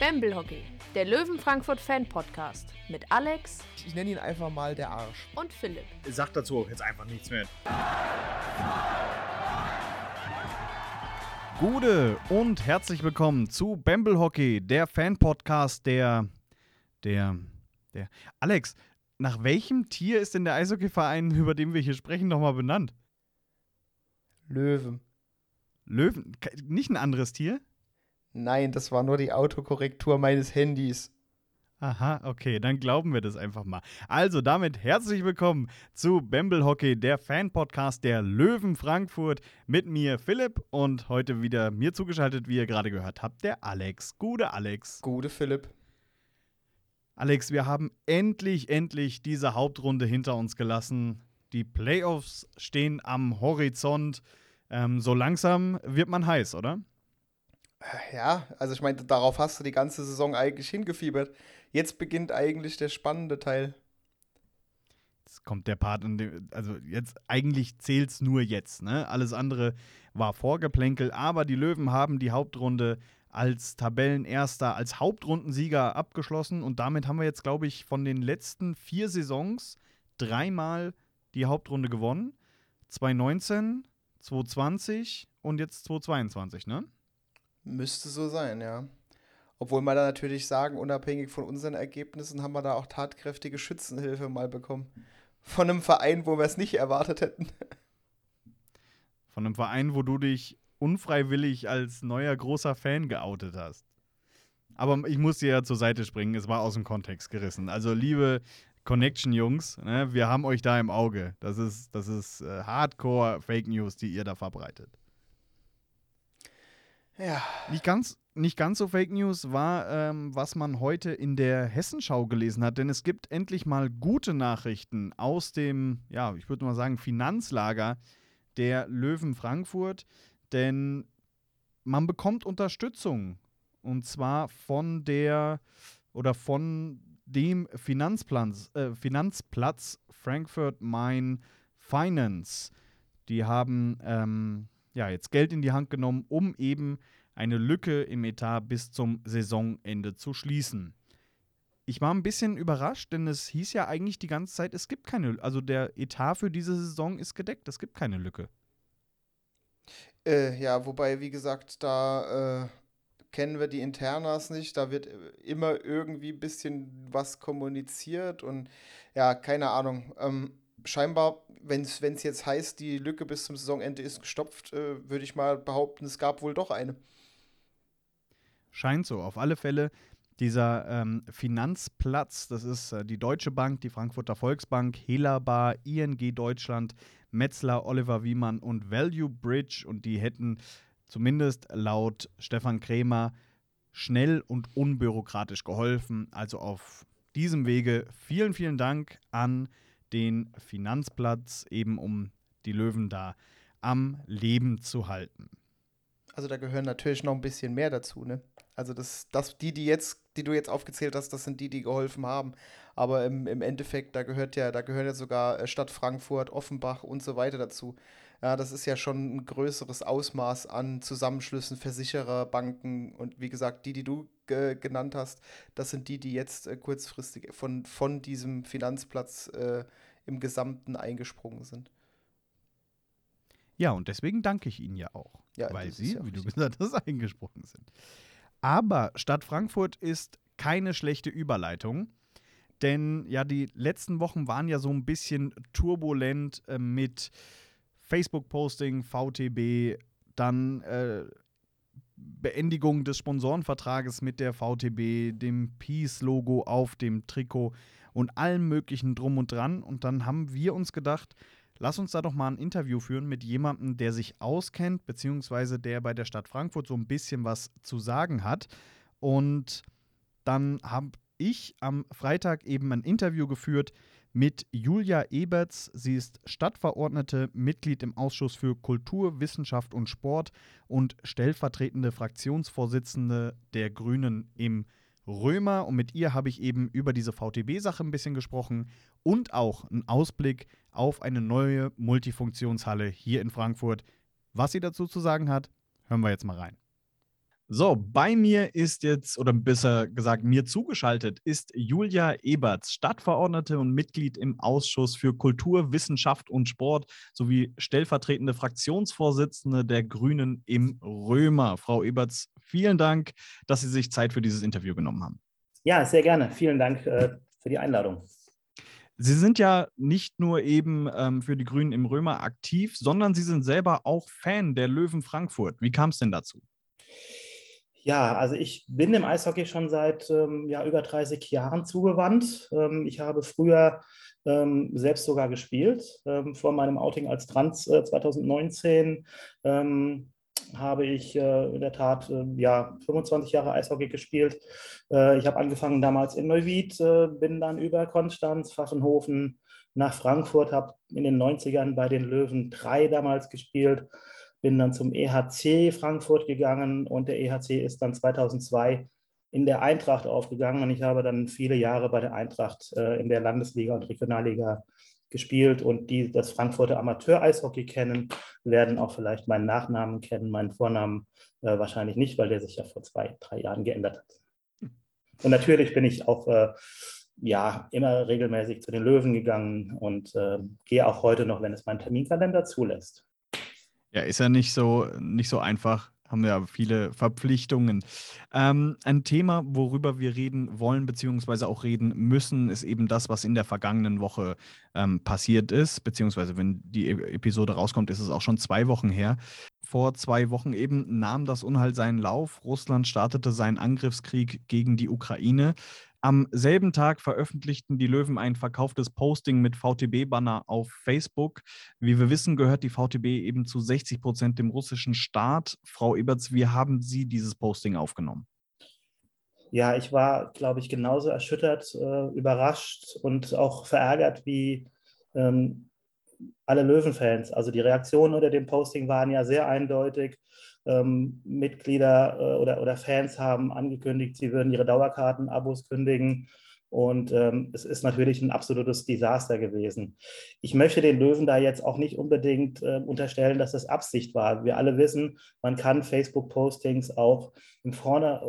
Bamble Hockey, der Löwen Frankfurt Fan Podcast mit Alex Ich nenne ihn einfach mal der Arsch. und Philipp. Sagt dazu jetzt einfach nichts mehr. Gute und herzlich willkommen zu Bamble Hockey, der Fan-Podcast der, der, der. Alex, nach welchem Tier ist denn der Eishockeyverein, über den wir hier sprechen, nochmal benannt? Löwen. Löwen? Nicht ein anderes Tier? Nein, das war nur die Autokorrektur meines Handys. Aha, okay, dann glauben wir das einfach mal. Also damit herzlich willkommen zu Bamble Hockey, der Fan-Podcast der Löwen Frankfurt. Mit mir Philipp und heute wieder mir zugeschaltet, wie ihr gerade gehört habt, der Alex. Gute Alex. Gute Philipp. Alex, wir haben endlich, endlich diese Hauptrunde hinter uns gelassen. Die Playoffs stehen am Horizont. Ähm, so langsam wird man heiß, oder? Ja, also ich meine, darauf hast du die ganze Saison eigentlich hingefiebert. Jetzt beginnt eigentlich der spannende Teil. Jetzt kommt der Part, in dem, also jetzt eigentlich zählt es nur jetzt, ne? Alles andere war Vorgeplänkel, aber die Löwen haben die Hauptrunde als Tabellenerster, als Hauptrundensieger abgeschlossen und damit haben wir jetzt, glaube ich, von den letzten vier Saisons dreimal die Hauptrunde gewonnen. 2019, 2020 und jetzt 2022, ne? Müsste so sein, ja. Obwohl man da natürlich sagen, unabhängig von unseren Ergebnissen haben wir da auch tatkräftige Schützenhilfe mal bekommen. Von einem Verein, wo wir es nicht erwartet hätten. Von einem Verein, wo du dich unfreiwillig als neuer großer Fan geoutet hast. Aber ich muss dir ja zur Seite springen, es war aus dem Kontext gerissen. Also, liebe Connection-Jungs, ne, wir haben euch da im Auge. Das ist, das ist äh, Hardcore-Fake News, die ihr da verbreitet. Ja, Nicht ganz, nicht ganz so Fake News war, ähm, was man heute in der Hessenschau gelesen hat, denn es gibt endlich mal gute Nachrichten aus dem, ja, ich würde mal sagen, Finanzlager der Löwen Frankfurt, denn man bekommt Unterstützung und zwar von der oder von dem Finanzplatz, äh, Finanzplatz Frankfurt Main Finance. Die haben ähm, ja, jetzt Geld in die Hand genommen, um eben eine Lücke im Etat bis zum Saisonende zu schließen. Ich war ein bisschen überrascht, denn es hieß ja eigentlich die ganze Zeit, es gibt keine, also der Etat für diese Saison ist gedeckt, es gibt keine Lücke. Äh, ja, wobei, wie gesagt, da äh, kennen wir die Internas nicht. Da wird äh, immer irgendwie ein bisschen was kommuniziert und ja, keine Ahnung. Ähm, scheinbar, wenn es jetzt heißt, die Lücke bis zum Saisonende ist gestopft, äh, würde ich mal behaupten, es gab wohl doch eine. Scheint so. Auf alle Fälle dieser ähm, Finanzplatz, das ist äh, die Deutsche Bank, die Frankfurter Volksbank, Helabar, ING Deutschland, Metzler, Oliver Wiemann und Value Bridge und die hätten zumindest laut Stefan Krämer schnell und unbürokratisch geholfen. Also auf diesem Wege vielen, vielen Dank an den Finanzplatz, eben um die Löwen da am Leben zu halten. Also da gehören natürlich noch ein bisschen mehr dazu, ne? Also das, das, die, die jetzt, die du jetzt aufgezählt hast, das sind die, die geholfen haben. Aber im, im Endeffekt, da gehört ja, da gehören ja sogar äh, Stadt Frankfurt, Offenbach und so weiter dazu. Ja, das ist ja schon ein größeres Ausmaß an Zusammenschlüssen, Versicherer, Banken und wie gesagt, die, die du ge genannt hast, das sind die, die jetzt äh, kurzfristig von, von diesem Finanzplatz äh, im Gesamten eingesprungen sind. Ja, und deswegen danke ich Ihnen ja auch, Ja, weil Sie, ja wie du gesagt hast, eingesprochen sind. Aber Stadt Frankfurt ist keine schlechte Überleitung, denn ja, die letzten Wochen waren ja so ein bisschen turbulent äh, mit Facebook-Posting, VTB, dann äh, Beendigung des Sponsorenvertrages mit der VTB, dem Peace-Logo auf dem Trikot und allem möglichen drum und dran. Und dann haben wir uns gedacht, lass uns da doch mal ein Interview führen mit jemandem, der sich auskennt, beziehungsweise der bei der Stadt Frankfurt so ein bisschen was zu sagen hat. Und dann habe ich am Freitag eben ein Interview geführt mit Julia Eberts. Sie ist Stadtverordnete, Mitglied im Ausschuss für Kultur, Wissenschaft und Sport und stellvertretende Fraktionsvorsitzende der Grünen im Römer. Und mit ihr habe ich eben über diese VTB-Sache ein bisschen gesprochen und auch einen Ausblick auf eine neue Multifunktionshalle hier in Frankfurt. Was sie dazu zu sagen hat, hören wir jetzt mal rein. So, bei mir ist jetzt, oder besser gesagt, mir zugeschaltet ist Julia Eberts, Stadtverordnete und Mitglied im Ausschuss für Kultur, Wissenschaft und Sport sowie stellvertretende Fraktionsvorsitzende der Grünen im Römer. Frau Eberts, vielen Dank, dass Sie sich Zeit für dieses Interview genommen haben. Ja, sehr gerne. Vielen Dank äh, für die Einladung. Sie sind ja nicht nur eben ähm, für die Grünen im Römer aktiv, sondern Sie sind selber auch Fan der Löwen Frankfurt. Wie kam es denn dazu? Ja, also ich bin dem Eishockey schon seit ähm, ja, über 30 Jahren zugewandt. Ähm, ich habe früher ähm, selbst sogar gespielt. Ähm, vor meinem Outing als Trans äh, 2019 ähm, habe ich äh, in der Tat äh, ja, 25 Jahre Eishockey gespielt. Äh, ich habe angefangen damals in Neuwied, äh, bin dann über Konstanz, Pfaffenhofen nach Frankfurt, habe in den 90ern bei den Löwen 3 damals gespielt bin dann zum EHC Frankfurt gegangen und der EHC ist dann 2002 in der Eintracht aufgegangen und ich habe dann viele Jahre bei der Eintracht äh, in der Landesliga und Regionalliga gespielt und die das Frankfurter Amateur-Eishockey kennen, werden auch vielleicht meinen Nachnamen kennen, meinen Vornamen äh, wahrscheinlich nicht, weil der sich ja vor zwei, drei Jahren geändert hat. Und natürlich bin ich auch äh, ja, immer regelmäßig zu den Löwen gegangen und äh, gehe auch heute noch, wenn es mein Terminkalender zulässt. Ja, ist ja nicht so, nicht so einfach. Haben ja viele Verpflichtungen. Ähm, ein Thema, worüber wir reden wollen, beziehungsweise auch reden müssen, ist eben das, was in der vergangenen Woche ähm, passiert ist. Beziehungsweise, wenn die e-, Episode rauskommt, ist es auch schon zwei Wochen her. Vor zwei Wochen eben nahm das Unheil seinen Lauf. Russland startete seinen Angriffskrieg gegen die Ukraine. Am selben Tag veröffentlichten die Löwen ein verkauftes Posting mit VTB-Banner auf Facebook. Wie wir wissen, gehört die VTB eben zu 60 Prozent dem russischen Staat. Frau Eberts, wie haben Sie dieses Posting aufgenommen? Ja, ich war, glaube ich, genauso erschüttert, äh, überrascht und auch verärgert wie ähm, alle Löwenfans. Also die Reaktionen unter dem Posting waren ja sehr eindeutig ähm, Mitglieder äh, oder, oder Fans haben angekündigt, sie würden ihre Dauerkarten-Abos kündigen. Und ähm, es ist natürlich ein absolutes Desaster gewesen. Ich möchte den Löwen da jetzt auch nicht unbedingt äh, unterstellen, dass das Absicht war. Wir alle wissen, man kann Facebook-Postings auch im Vorder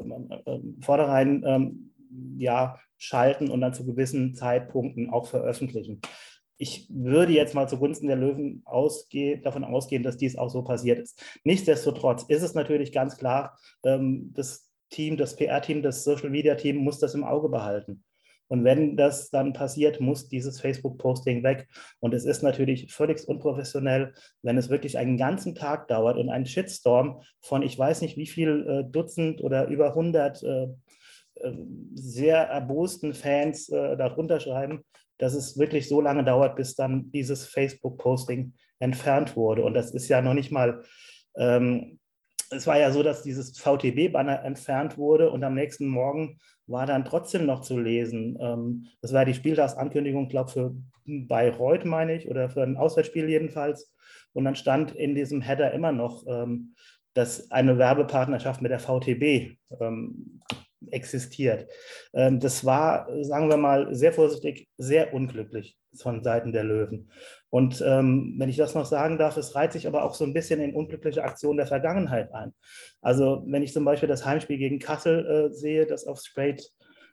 äh, äh Vorderein ähm, ja, schalten und dann zu gewissen Zeitpunkten auch veröffentlichen ich würde jetzt mal zugunsten der Löwen ausgehen, davon ausgehen, dass dies auch so passiert ist. Nichtsdestotrotz ist es natürlich ganz klar, ähm, das Team, das PR-Team, das Social-Media-Team muss das im Auge behalten. Und wenn das dann passiert, muss dieses Facebook-Posting weg. Und es ist natürlich völlig unprofessionell, wenn es wirklich einen ganzen Tag dauert und ein Shitstorm von ich weiß nicht wie viel äh, Dutzend oder über 100 äh, äh, sehr erbosten Fans äh, darunter schreiben, dass es wirklich so lange dauert, bis dann dieses Facebook-Posting entfernt wurde. Und das ist ja noch nicht mal, ähm, es war ja so, dass dieses VTB-Banner entfernt wurde und am nächsten Morgen war dann trotzdem noch zu lesen. Ähm, das war die Spieltagsankündigung, glaube ich, für Bayreuth, meine ich, oder für ein Auswärtsspiel jedenfalls. Und dann stand in diesem Header immer noch, ähm, dass eine Werbepartnerschaft mit der VTB ähm, existiert. Ähm, das war, sagen wir mal, sehr vorsichtig, sehr unglücklich von Seiten der Löwen. Und ähm, wenn ich das noch sagen darf, es reiht sich aber auch so ein bisschen in unglückliche Aktionen der Vergangenheit ein. Also wenn ich zum Beispiel das Heimspiel gegen Kassel äh, sehe, das auf Straight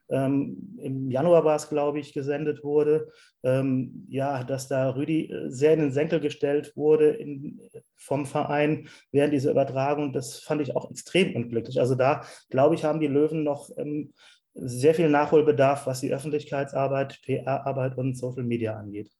ähm, im Januar war es, glaube ich, gesendet wurde, ähm, ja, dass da Rüdi äh, sehr in den Senkel gestellt wurde in, vom Verein während dieser Übertragung, das fand ich auch extrem unglücklich. Also da, glaube ich, haben die Löwen noch ähm, sehr viel Nachholbedarf, was die Öffentlichkeitsarbeit, PR-Arbeit und Social Media angeht.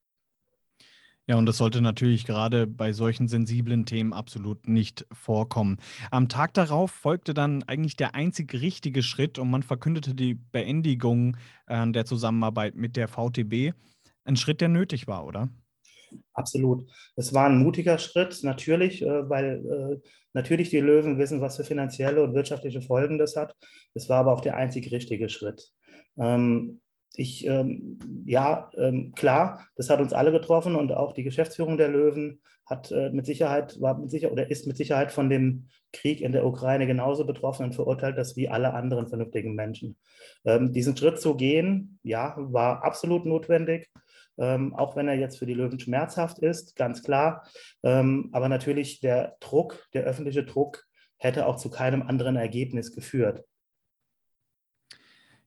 Ja, und das sollte natürlich gerade bei solchen sensiblen Themen absolut nicht vorkommen. Am Tag darauf folgte dann eigentlich der einzig richtige Schritt und man verkündete die Beendigung äh, der Zusammenarbeit mit der VTB. Ein Schritt, der nötig war, oder? Absolut. Es war ein mutiger Schritt, natürlich, äh, weil äh, natürlich die Löwen wissen, was für finanzielle und wirtschaftliche Folgen das hat. Es war aber auch der einzig richtige Schritt. Ähm, ich, ähm, ja, ähm, klar, das hat uns alle getroffen und auch die Geschäftsführung der Löwen hat äh, mit Sicherheit, war mit Sicherheit oder ist mit Sicherheit von dem Krieg in der Ukraine genauso betroffen und verurteilt das wie alle anderen vernünftigen Menschen. Ähm, diesen Schritt zu gehen, ja, war absolut notwendig. Ähm, auch wenn er jetzt für die Löwen schmerzhaft ist, ganz klar. Ähm, aber natürlich der Druck, der öffentliche Druck hätte auch zu keinem anderen Ergebnis geführt.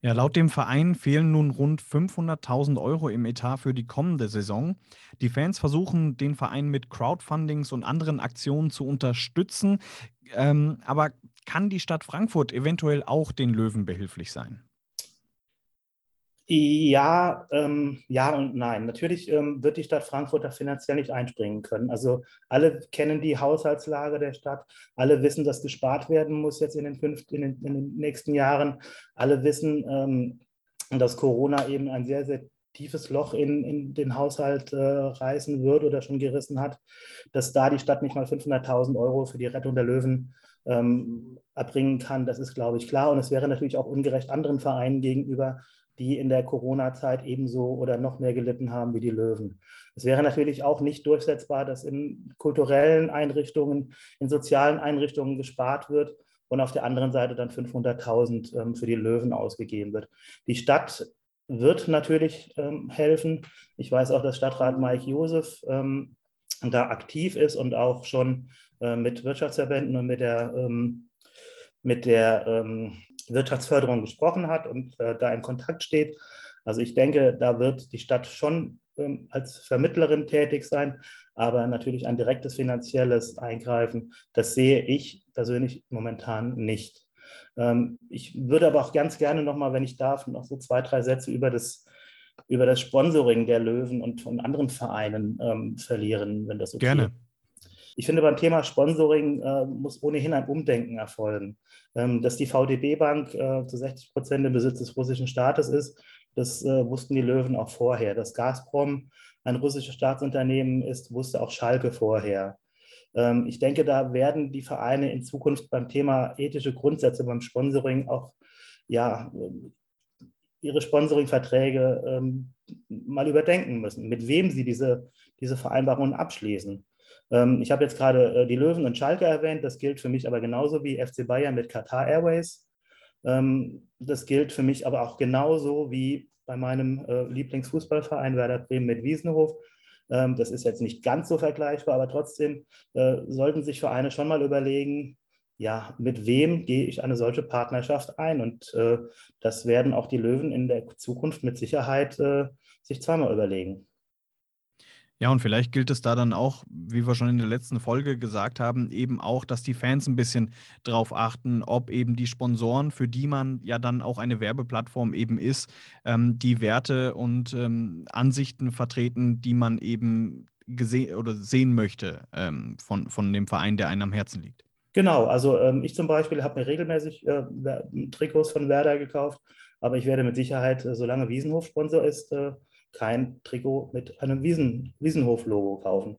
Ja, laut dem Verein fehlen nun rund 500.000 Euro im Etat für die kommende Saison. Die Fans versuchen, den Verein mit Crowdfundings und anderen Aktionen zu unterstützen. Ähm, aber kann die Stadt Frankfurt eventuell auch den Löwen behilflich sein? Ja, ähm, ja und nein. Natürlich ähm, wird die Stadt Frankfurt da finanziell nicht einspringen können. Also alle kennen die Haushaltslage der Stadt, alle wissen, dass gespart werden muss jetzt in den, fünf, in den, in den nächsten Jahren. Alle wissen, ähm, dass Corona eben ein sehr, sehr tiefes Loch in, in den Haushalt äh, reißen wird oder schon gerissen hat, dass da die Stadt nicht mal 500.000 Euro für die Rettung der Löwen ähm, erbringen kann. Das ist, glaube ich, klar. Und es wäre natürlich auch ungerecht anderen Vereinen gegenüber, die in der Corona-Zeit ebenso oder noch mehr gelitten haben wie die Löwen. Es wäre natürlich auch nicht durchsetzbar, dass in kulturellen Einrichtungen, in sozialen Einrichtungen gespart wird und auf der anderen Seite dann 500.000 ähm, für die Löwen ausgegeben wird. Die Stadt wird natürlich ähm, helfen. Ich weiß auch, dass Stadtrat Mike Josef ähm, da aktiv ist und auch schon äh, mit Wirtschaftsverbänden und mit der, mit der Wirtschaftsförderung gesprochen hat und äh, da in Kontakt steht. Also ich denke, da wird die Stadt schon ähm, als Vermittlerin tätig sein, aber natürlich ein direktes finanzielles Eingreifen, das sehe ich persönlich momentan nicht. Ähm, ich würde aber auch ganz gerne nochmal, wenn ich darf, noch so zwei, drei Sätze über das, über das Sponsoring der Löwen und von anderen Vereinen ähm, verlieren, wenn das okay ist. Gerne. Ich finde, beim Thema Sponsoring äh, muss ohnehin ein Umdenken erfolgen. Ähm, dass die VDB-Bank äh, zu 60 Prozent im Besitz des russischen Staates ist, das äh, wussten die Löwen auch vorher. Dass Gazprom ein russisches Staatsunternehmen ist, wusste auch Schalke vorher. Ähm, ich denke, da werden die Vereine in Zukunft beim Thema ethische Grundsätze beim Sponsoring auch ja, ihre Sponsoringverträge ähm, mal überdenken müssen, mit wem sie diese, diese Vereinbarungen abschließen. Ähm, ich habe jetzt gerade äh, die Löwen und Schalke erwähnt. Das gilt für mich aber genauso wie FC Bayern mit Qatar Airways. Ähm, das gilt für mich aber auch genauso wie bei meinem äh, Lieblingsfußballverein Werder Bremen mit Wiesenhof. Ähm, das ist jetzt nicht ganz so vergleichbar, aber trotzdem äh, sollten sich Vereine schon mal überlegen, ja, mit wem gehe ich eine solche Partnerschaft ein? Und äh, das werden auch die Löwen in der Zukunft mit Sicherheit äh, sich zweimal überlegen. Ja, und vielleicht gilt es da dann auch, wie wir schon in der letzten Folge gesagt haben, eben auch, dass die Fans ein bisschen drauf achten, ob eben die Sponsoren, für die man ja dann auch eine Werbeplattform eben ist, ähm, die Werte und ähm, Ansichten vertreten, die man eben gesehen oder sehen möchte ähm, von, von dem Verein, der einem am Herzen liegt. Genau, also ähm, ich zum Beispiel habe mir regelmäßig äh, Trikots von Werder gekauft, aber ich werde mit Sicherheit, äh, solange Wiesenhof Sponsor ist, äh, kein Trikot mit einem Wiesen, Wiesenhof-Logo kaufen.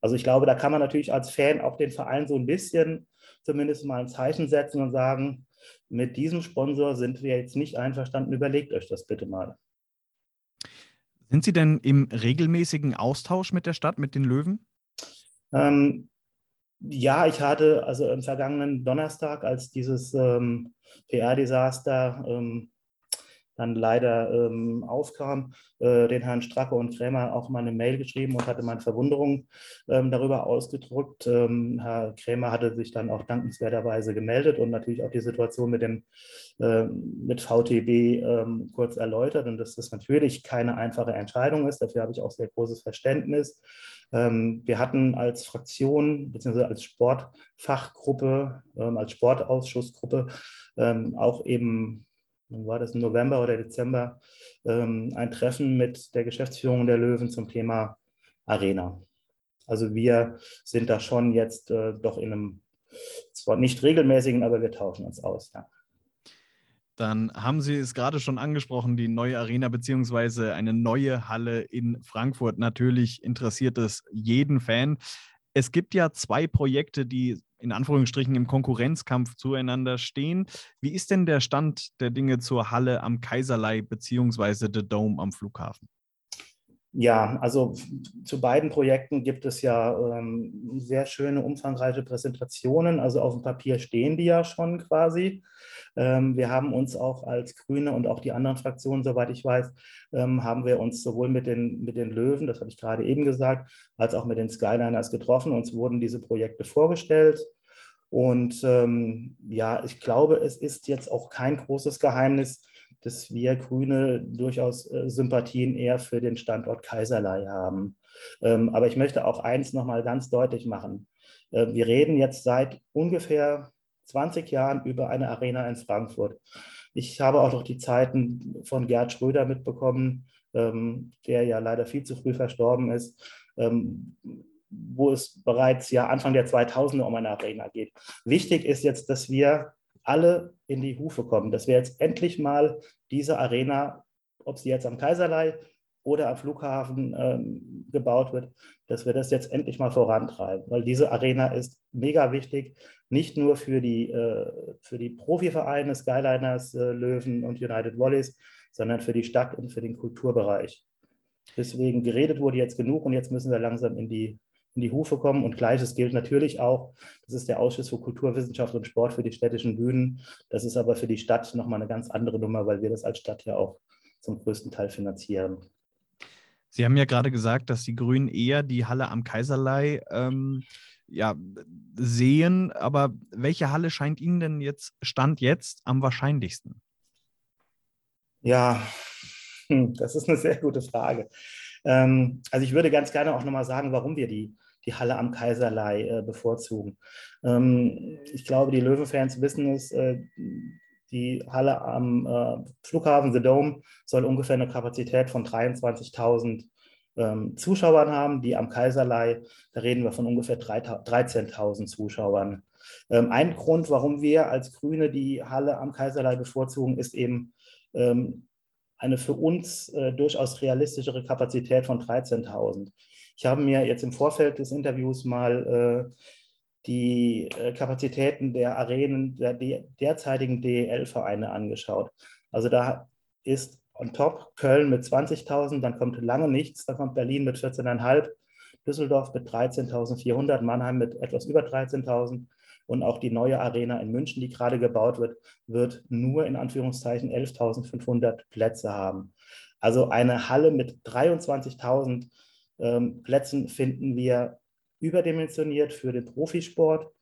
Also ich glaube, da kann man natürlich als Fan auch den Verein so ein bisschen zumindest mal ein Zeichen setzen und sagen, mit diesem Sponsor sind wir jetzt nicht einverstanden, überlegt euch das bitte mal. Sind Sie denn im regelmäßigen Austausch mit der Stadt, mit den Löwen? Ähm, ja, ich hatte also im vergangenen Donnerstag, als dieses ähm, PR-Desaster ähm, dann leider ähm, aufkam, äh, den Herrn Stracke und Krämer auch mal eine Mail geschrieben und hatte meine Verwunderung ähm, darüber ausgedrückt. Ähm, Herr Krämer hatte sich dann auch dankenswerterweise gemeldet und natürlich auch die Situation mit dem äh, mit VTB ähm, kurz erläutert und dass das natürlich keine einfache Entscheidung ist. Dafür habe ich auch sehr großes Verständnis. Ähm, wir hatten als Fraktion bzw. als Sportfachgruppe, ähm, als Sportausschussgruppe auch eben war das im November oder Dezember, ähm, ein Treffen mit der Geschäftsführung der Löwen zum Thema Arena. Also wir sind da schon jetzt äh, doch in einem, zwar nicht regelmäßigen, aber wir tauschen uns aus. Ja. Dann haben Sie es gerade schon angesprochen, die neue Arena beziehungsweise eine neue Halle in Frankfurt. Natürlich interessiert es jeden Fan. Es gibt ja zwei Projekte, die in Anführungsstrichen im Konkurrenzkampf zueinander stehen. Wie ist denn der Stand der Dinge zur Halle am Kaiserlei beziehungsweise The Dome am Flughafen? Ja, also zu beiden Projekten gibt es ja ähm, sehr schöne, umfangreiche Präsentationen. Also auf dem Papier stehen die ja schon quasi. Ähm, wir haben uns auch als Grüne und auch die anderen Fraktionen, soweit ich weiß, ähm, haben wir uns sowohl mit den, mit den Löwen, das habe ich gerade eben gesagt, als auch mit den Skyliners getroffen. Uns wurden diese Projekte vorgestellt. Und ähm, ja, ich glaube, es ist jetzt auch kein großes Geheimnis, dass wir Grüne durchaus äh, Sympathien eher für den Standort Kaiserlei haben. Ähm, aber ich möchte auch eins nochmal ganz deutlich machen. Äh, wir reden jetzt seit ungefähr 20 Jahren über eine Arena in Frankfurt. Ich habe auch noch die Zeiten von Gerd Schröder mitbekommen, ähm, der ja leider viel zu früh verstorben ist, ähm, wo es bereits ja Anfang der 2000er um eine Arena geht. Wichtig ist jetzt, dass wir alle in die Hufe kommen, dass wir jetzt endlich mal diese Arena, ob sie jetzt am Kaiserlei oder am Flughafen ähm, gebaut wird, dass wir das jetzt endlich mal vorantreiben, weil diese Arena ist mega wichtig, nicht nur für die, äh, für die Profivereine Skyliners, äh, Löwen und United Volleys, sondern für die Stadt und für den Kulturbereich. Deswegen geredet wurde jetzt genug und jetzt müssen wir langsam in die, in die Hufe kommen. Und gleiches gilt natürlich auch, das ist der Ausschuss für Kulturwissenschaft und Sport für die städtischen Bühnen. Das ist aber für die Stadt nochmal eine ganz andere Nummer, weil wir das als Stadt ja auch zum größten Teil finanzieren. Sie haben ja gerade gesagt, dass die Grünen eher die Halle am Kaiserlei ähm, ja, sehen, aber welche Halle scheint Ihnen denn jetzt, Stand jetzt, am wahrscheinlichsten? Ja, das ist eine sehr gute Frage. Ähm, also ich würde ganz gerne auch nochmal sagen, warum wir die, die Halle am Kaiserlei äh, bevorzugen. Ähm, ich glaube, die Löwenfans wissen es, äh, die Halle am äh, Flughafen The Dome soll ungefähr eine Kapazität von 23.000 ähm, Zuschauern haben. Die am Kaiserlei, da reden wir von ungefähr 13.000 Zuschauern. Ähm, ein Grund, warum wir als Grüne die Halle am Kaiserlei bevorzugen, ist eben ähm, eine für uns äh, durchaus realistischere Kapazität von 13.000. Ich habe mir jetzt im Vorfeld des Interviews mal äh, die äh, Kapazitäten der Arenen der derzeitigen DEL-Vereine angeschaut. Also da ist on top Köln mit 20.000, dann kommt lange nichts, dann kommt Berlin mit 14.500, Düsseldorf mit 13.400, Mannheim mit etwas über 13.000 und auch die neue Arena in München, die gerade gebaut wird, wird nur in Anführungszeichen 11.500 Plätze haben. Also eine Halle mit 23.000 ähm, Plätzen finden wir überdimensioniert für den Profisport.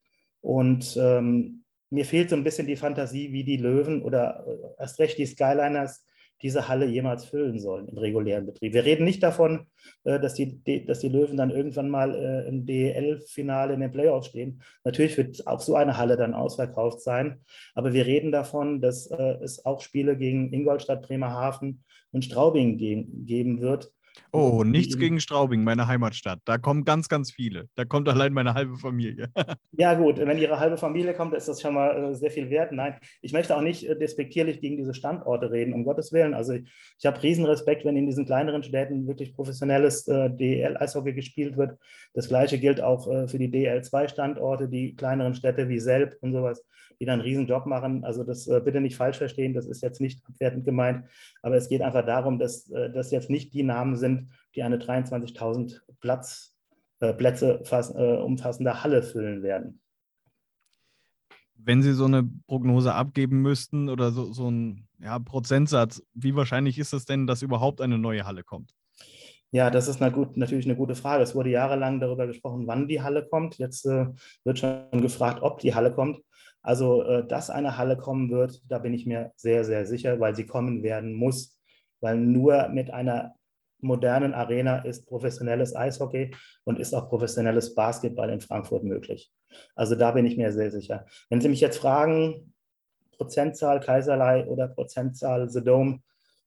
Und ähm, mir fehlt so ein bisschen die Fantasie, wie die Löwen oder äh, erst recht die Skyliners diese Halle jemals füllen sollen im regulären Betrieb. Wir reden nicht davon, äh, dass die, dass die Löwen dann irgendwann mal äh, im DEL-Finale in den Playoffs stehen. Natürlich wird auch so eine Halle dann ausverkauft sein, aber wir reden davon, dass es auch Spiele gegen Ingolstadt, Bremerhaven und Straubing geben wird, Oh, nichts gegen Straubing, meine Heimatstadt. Da kommen ganz, ganz viele. Da kommt allein meine halbe Familie. ja, gut, wenn Ihre halbe Familie kommt, ist das schon mal äh, sehr viel wert. Nein, ich möchte auch nicht äh, despektierlich gegen diese Standorte reden, um Gottes Willen. Also ich, ich habe Riesenrespekt, wenn in diesen kleineren Städten wirklich professionelles äh, DL-Eishockey gespielt wird. Das gleiche gilt auch äh, für die DL2-Standorte, die kleineren Städte wie Selb und sowas die dann einen riesen Job machen. Also das äh, bitte nicht falsch verstehen, das ist jetzt nicht abwertend gemeint, aber es geht einfach darum, dass äh, das jetzt nicht die Namen sind, die eine 23.000 Platz, äh, Plätze fass, umfassende Halle füllen werden. Wenn Sie so eine Prognose abgeben müssten oder so, so ein ja, Prozentsatz, wie wahrscheinlich ist es denn, dass überhaupt eine neue Halle kommt? Ja, das ist eine gut, natürlich eine gute Frage. Es wurde jahrelang darüber gesprochen, wann die Halle kommt. Jetzt äh, wird schon gefragt, ob die Halle kommt. Also, äh, dass eine Halle kommen wird, da bin ich mir sehr, sehr sicher, weil sie kommen werden muss. Weil nur mit einer modernen Arena ist professionelles Eishockey und ist auch professionelles Basketball in Frankfurt möglich. Also da bin ich mir sehr sicher. Wenn Sie mich jetzt fragen, Prozentzahl Kaiserlei oder Prozentzahl The Dome,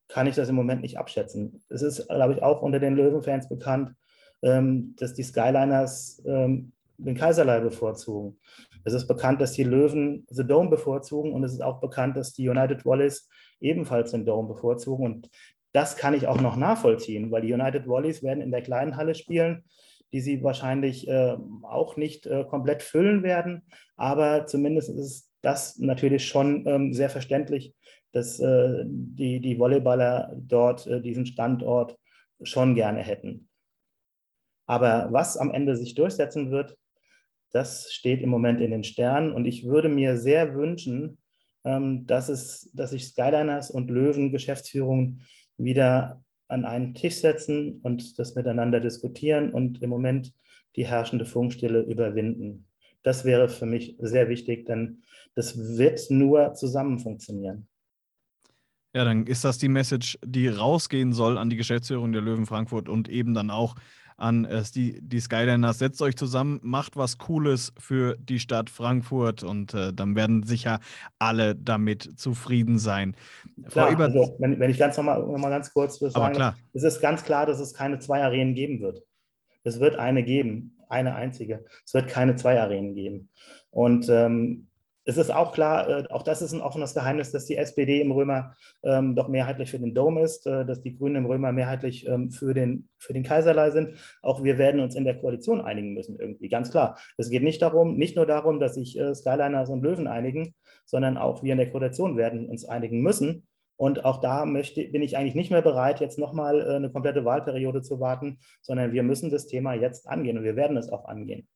kann ich das im Moment nicht abschätzen. Es ist, glaube ich, auch unter den Löwenfans bekannt, ähm, dass die Skyliners ähm, den Kaiserlei bevorzugen. Es ist bekannt, dass die Löwen The Dome bevorzugen und es ist auch bekannt, dass die United Wallis ebenfalls den Dome bevorzugen. Und das kann ich auch noch nachvollziehen, weil die United Wallis werden in der kleinen Halle spielen, die sie wahrscheinlich äh, auch nicht äh, komplett füllen werden. Aber zumindest ist das natürlich schon ähm, sehr verständlich, dass äh, die, die Volleyballer dort äh, diesen Standort schon gerne hätten. Aber was am Ende sich durchsetzen wird, das steht im Moment in den Sternen und ich würde mir sehr wünschen, ähm, dass, es, dass sich Skyliners und Löwen Geschäftsführung wieder an einen Tisch setzen und das miteinander diskutieren und im Moment die herrschende Funkstille überwinden. Das wäre für mich sehr wichtig, denn das wird nur zusammen funktionieren. Ja, dann ist das die Message, die rausgehen soll an die Geschäftsführung der Löwen Frankfurt und eben dann auch an die, die Skyliners. Setzt euch zusammen, macht was Cooles für die Stadt Frankfurt und äh, dann werden sicher alle damit zufrieden sein. Klar, also, wenn, wenn, ich ganz nochmal noch mal ganz kurz sagen, aber klar. es ist ganz klar, dass es keine zwei Arenen geben wird. Es wird eine geben, eine einzige. Es wird keine zwei Arenen geben. Und ähm, es ist auch klar, äh, auch das ist ein offenes Geheimnis, dass die SPD im Römer ähm, doch mehrheitlich für den Dom ist, äh, dass die Grünen im Römer mehrheitlich ähm, für, den, für den Kaiserlei sind. Auch wir werden uns in der Koalition einigen müssen, irgendwie, ganz klar. Es geht nicht darum, nicht nur darum, dass sich äh, Skyliners und Löwen einigen, sondern auch wir in der Koalition werden uns einigen müssen. Und auch da möchte, bin ich eigentlich nicht mehr bereit, jetzt nochmal äh, eine komplette Wahlperiode zu warten, sondern wir müssen das Thema jetzt angehen und wir werden es auch angehen.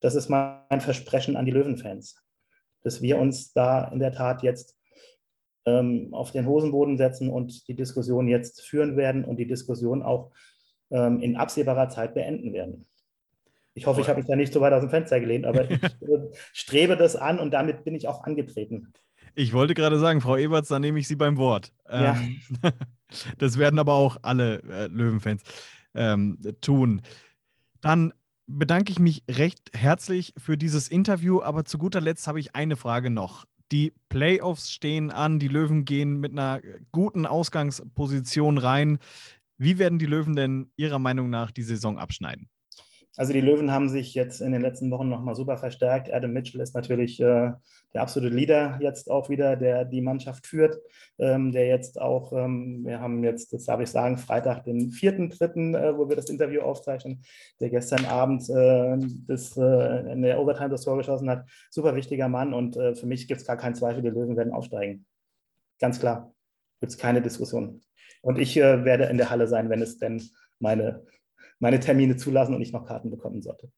Das ist mein Versprechen an die Löwenfans dass wir uns da in der Tat jetzt ähm, auf den Hosenboden setzen und die Diskussion jetzt führen werden und die Diskussion auch ähm, in absehbarer Zeit beenden werden. Ich hoffe, ich habe mich da nicht so weit aus dem Fenster gelehnt, aber ich strebe das an und damit bin ich auch angetreten. Ich wollte gerade sagen, Frau Eberts, da nehme ich Sie beim Wort. Ja. Ähm, das werden aber auch alle äh, Löwenfans ähm, tun. Dann bedanke ich mich recht herzlich für dieses Interview, aber zu guter Letzt habe ich eine Frage noch. Die Playoffs stehen an, die Löwen gehen mit einer guten Ausgangsposition rein. Wie werden die Löwen denn Ihrer Meinung nach die Saison abschneiden? Also die Löwen haben sich jetzt in den letzten Wochen nochmal super verstärkt. Adam Mitchell ist natürlich äh, der absolute Leader jetzt auch wieder, der die Mannschaft führt, ähm, der jetzt auch, ähm, wir haben jetzt, das darf ich sagen, Freitag den vierten, dritten, äh, wo wir das Interview aufzeichnen, der gestern Abend äh, das, äh, in der Overtime das Tor geschossen hat. Super wichtiger Mann und äh, für mich gibt es gar keinen Zweifel, die Löwen werden aufsteigen. Ganz klar. Gibt es keine Diskussion. Und ich äh, werde in der Halle sein, wenn es denn meine meine Termine zulassen und ich noch Karten bekommen sollte.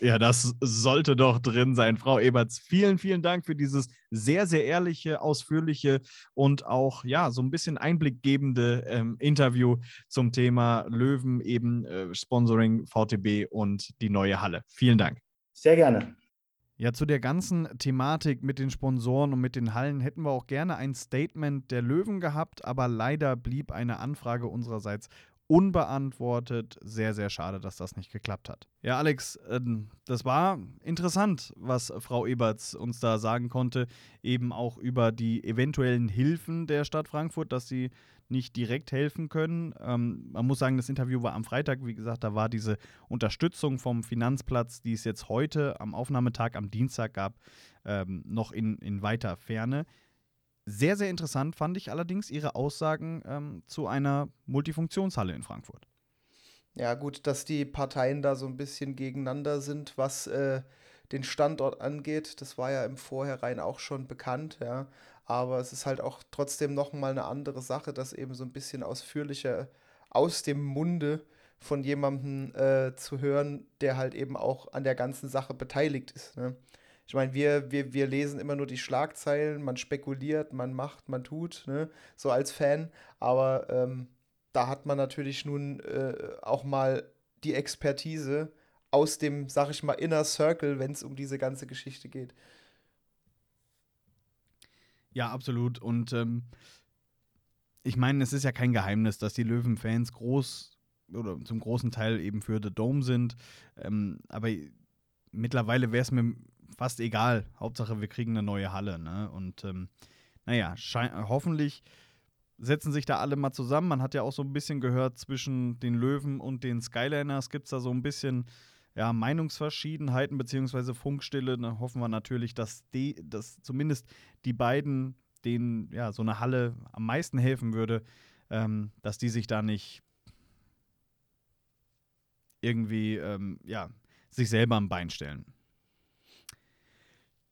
Ja, das sollte doch drin sein. Frau Eberts, vielen, vielen Dank für dieses sehr, sehr ehrliche, ausführliche und auch, ja, so ein bisschen einblickgebende ähm, Interview zum Thema Löwen, eben äh, Sponsoring, VTB und die neue Halle. Vielen Dank. Sehr gerne. Ja, zu der ganzen Thematik mit den Sponsoren und mit den Hallen hätten wir auch gerne ein Statement der Löwen gehabt, aber leider blieb eine Anfrage unsererseits unbeantwortet. Sehr, sehr schade, dass das nicht geklappt hat. Ja, Alex, äh, das war interessant, was Frau Eberts uns da sagen konnte, eben auch über die eventuellen Hilfen der Stadt Frankfurt, dass sie nicht direkt helfen können. Ähm, man muss sagen, das Interview war am Freitag, wie gesagt, da war diese Unterstützung vom Finanzplatz, die es jetzt heute am Aufnahmetag, am Dienstag gab, ähm, noch in, in weiter Ferne. Sehr, sehr interessant fand ich allerdings Ihre Aussagen ähm, zu einer Multifunktionshalle in Frankfurt. Ja, gut, dass die Parteien da so ein bisschen gegeneinander sind, was äh, den Standort angeht. Das war ja im Vorhinein auch schon bekannt, ja. Aber es ist halt auch trotzdem nochmal eine andere Sache, das eben so ein bisschen ausführlicher aus dem Munde von jemandem äh, zu hören, der halt eben auch an der ganzen Sache beteiligt ist. Ne? Ich meine, wir, wir, wir lesen immer nur die Schlagzeilen, man spekuliert, man macht, man tut, ne? so als Fan. Aber ähm, da hat man natürlich nun äh, auch mal die Expertise aus dem, sag ich mal, Inner Circle, wenn es um diese ganze Geschichte geht. Ja, absolut. Und ähm, ich meine, es ist ja kein Geheimnis, dass die Löwen-Fans groß oder zum großen Teil eben für The Dome sind. Ähm, aber mittlerweile wäre es mir fast egal. Hauptsache, wir kriegen eine neue Halle. Ne? Und ähm, naja, hoffentlich setzen sich da alle mal zusammen. Man hat ja auch so ein bisschen gehört, zwischen den Löwen und den Skyliners gibt es da so ein bisschen ja, Meinungsverschiedenheiten bzw. Funkstille. Da hoffen wir natürlich, dass, die, dass zumindest die beiden, denen ja, so eine Halle am meisten helfen würde, ähm, dass die sich da nicht irgendwie ähm, ja, sich selber am Bein stellen.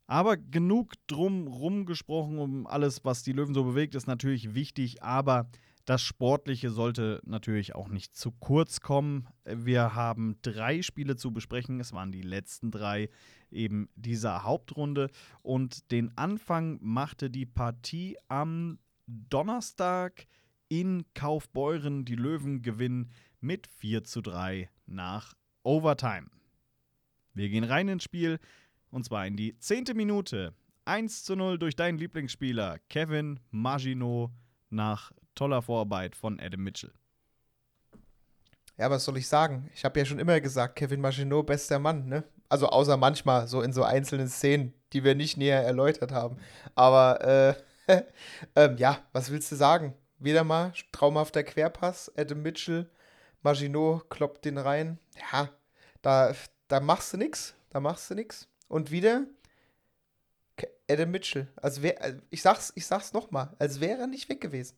Aber genug drum gesprochen um alles, was die Löwen so bewegt, ist natürlich wichtig, aber das Sportliche sollte natürlich auch nicht zu kurz kommen. Wir haben drei Spiele zu besprechen. Es waren die letzten drei eben dieser Hauptrunde. Und den Anfang machte die Partie am Donnerstag in Kaufbeuren. Die Löwen gewinnen mit 4 zu 3 nach Overtime. Wir gehen rein ins Spiel Und zwar in die zehnte Minute. 1 zu 0 durch deinen Lieblingsspieler Kevin Maginot nach toller Vorarbeit von Adam Mitchell. Ja, was soll ich sagen? Ich habe ja schon immer gesagt, Kevin Maginot, bester Mann, ne? Also außer manchmal so in so einzelnen Szenen, die wir nicht näher erläutert haben. Aber äh, ähm, ja, was willst du sagen? Wieder mal traumhafter Querpass, Adam Mitchell, Maginot kloppt den rein. Ja, da, da machst du nix. Da machst du nix. Und wieder Adam Mitchell. Also wär, äh, ich sag's, ich sag's nochmal, als wäre er nicht weg gewesen.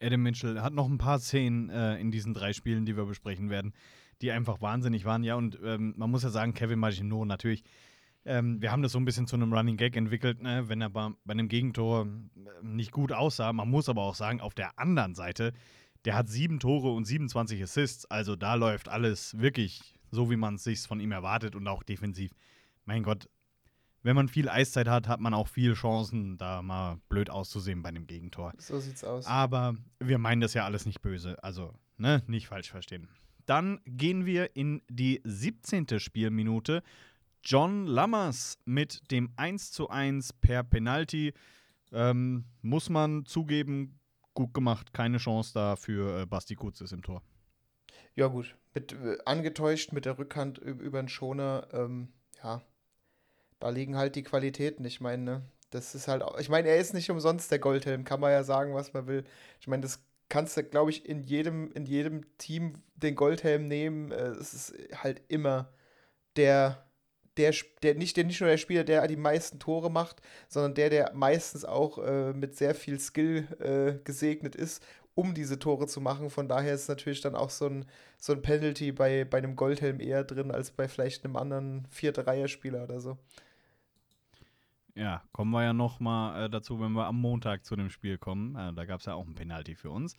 Adam Mitchell hat noch ein paar Szenen äh, in diesen drei Spielen, die wir besprechen werden, die einfach wahnsinnig waren. Ja, und ähm, man muss ja sagen, Kevin Maginot natürlich. Ähm, wir haben das so ein bisschen zu einem Running Gag entwickelt, ne? wenn er bei, bei einem Gegentor äh, nicht gut aussah. Man muss aber auch sagen, auf der anderen Seite, der hat sieben Tore und 27 Assists. Also da läuft alles wirklich so, wie man es sich von ihm erwartet und auch defensiv. Mein Gott, wenn man viel Eiszeit hat, hat man auch viel Chancen, da mal blöd auszusehen bei einem Gegentor. So sieht's aus. Aber wir meinen das ja alles nicht böse. Also, ne, nicht falsch verstehen. Dann gehen wir in die 17. Spielminute. John Lammers mit dem 1 zu 1 per Penalty. Ähm, muss man zugeben, gut gemacht. Keine Chance da für äh, Basti Kutzes im Tor. Ja, gut. Mit, äh, angetäuscht mit der Rückhand über den Schoner. Ähm, ja, da liegen halt die Qualitäten. Ich meine, ne? das ist halt, ich meine, er ist nicht umsonst der Goldhelm, kann man ja sagen, was man will. Ich meine, das kannst du, glaube ich, in jedem, in jedem Team den Goldhelm nehmen. Äh, es ist halt immer der, der, der, nicht, der, nicht nur der Spieler, der die meisten Tore macht, sondern der, der meistens auch äh, mit sehr viel Skill äh, gesegnet ist, um diese Tore zu machen. Von daher ist natürlich dann auch so ein, so ein Penalty bei, bei einem Goldhelm eher drin als bei vielleicht einem anderen vierte Reihe-Spieler oder so. Ja, kommen wir ja noch mal äh, dazu, wenn wir am Montag zu dem Spiel kommen. Äh, da gab es ja auch ein Penalty für uns.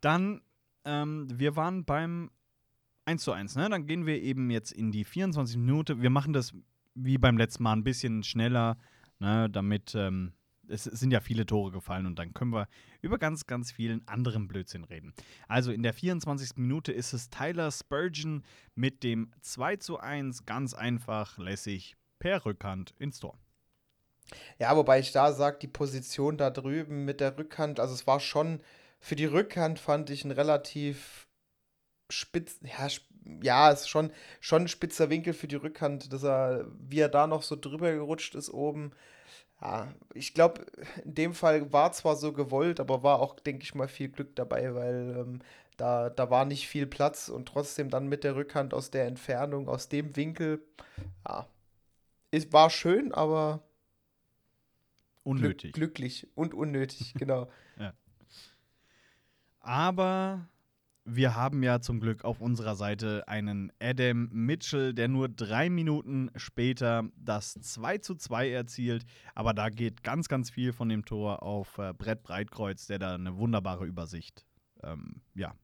Dann, ähm, wir waren beim 1 zu 1, ne? Dann gehen wir eben jetzt in die 24 Minuten. Wir machen das wie beim letzten Mal ein bisschen schneller, ne? damit ähm, es, sind ja viele Tore gefallen und dann können wir über ganz, ganz vielen anderen Blödsinn reden. Also in der 24. Minute ist es Tyler Spurgeon mit dem 2 zu 1 ganz einfach lässig per Rückhand ins Tor. Ja, wobei ich da sage, die Position da drüben mit der Rückhand, also es war schon, für die Rückhand fand ich ein relativ spitz, ja, ja, ist schon, schon ein spitzer Winkel für die Rückhand, dass er, wie er da noch so drüber gerutscht ist oben. Ja, ich glaube, in dem Fall war zwar so gewollt, aber war auch, denke ich mal, viel Glück dabei, weil ähm, da, da war nicht viel Platz und trotzdem dann mit der Rückhand aus der Entfernung, aus dem Winkel, ja, es war schön, aber Unnötig. Glück, glücklich und unnötig, genau. ja. Aber wir haben ja zum Glück auf unserer Seite einen Adam Mitchell, der nur drei Minuten später das 2 zu 2 erzielt. Aber da geht ganz, ganz viel von dem Tor auf äh, Brett Breitkreuz, der da eine wunderbare Übersicht ähm, ja,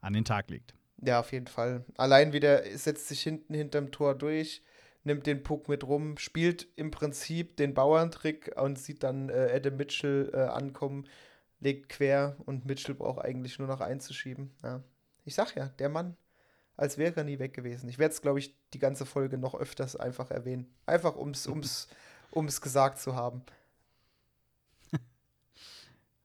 an den Tag legt. Ja, auf jeden Fall. Allein wieder setzt sich hinten hinterm Tor durch nimmt den Puck mit rum, spielt im Prinzip den Bauerntrick und sieht dann äh, Adam Mitchell äh, ankommen, legt quer und Mitchell braucht eigentlich nur noch einzuschieben. Ja. Ich sag ja, der Mann, als wäre er nie weg gewesen. Ich werde es, glaube ich, die ganze Folge noch öfters einfach erwähnen. Einfach ums, ums, ums gesagt zu haben.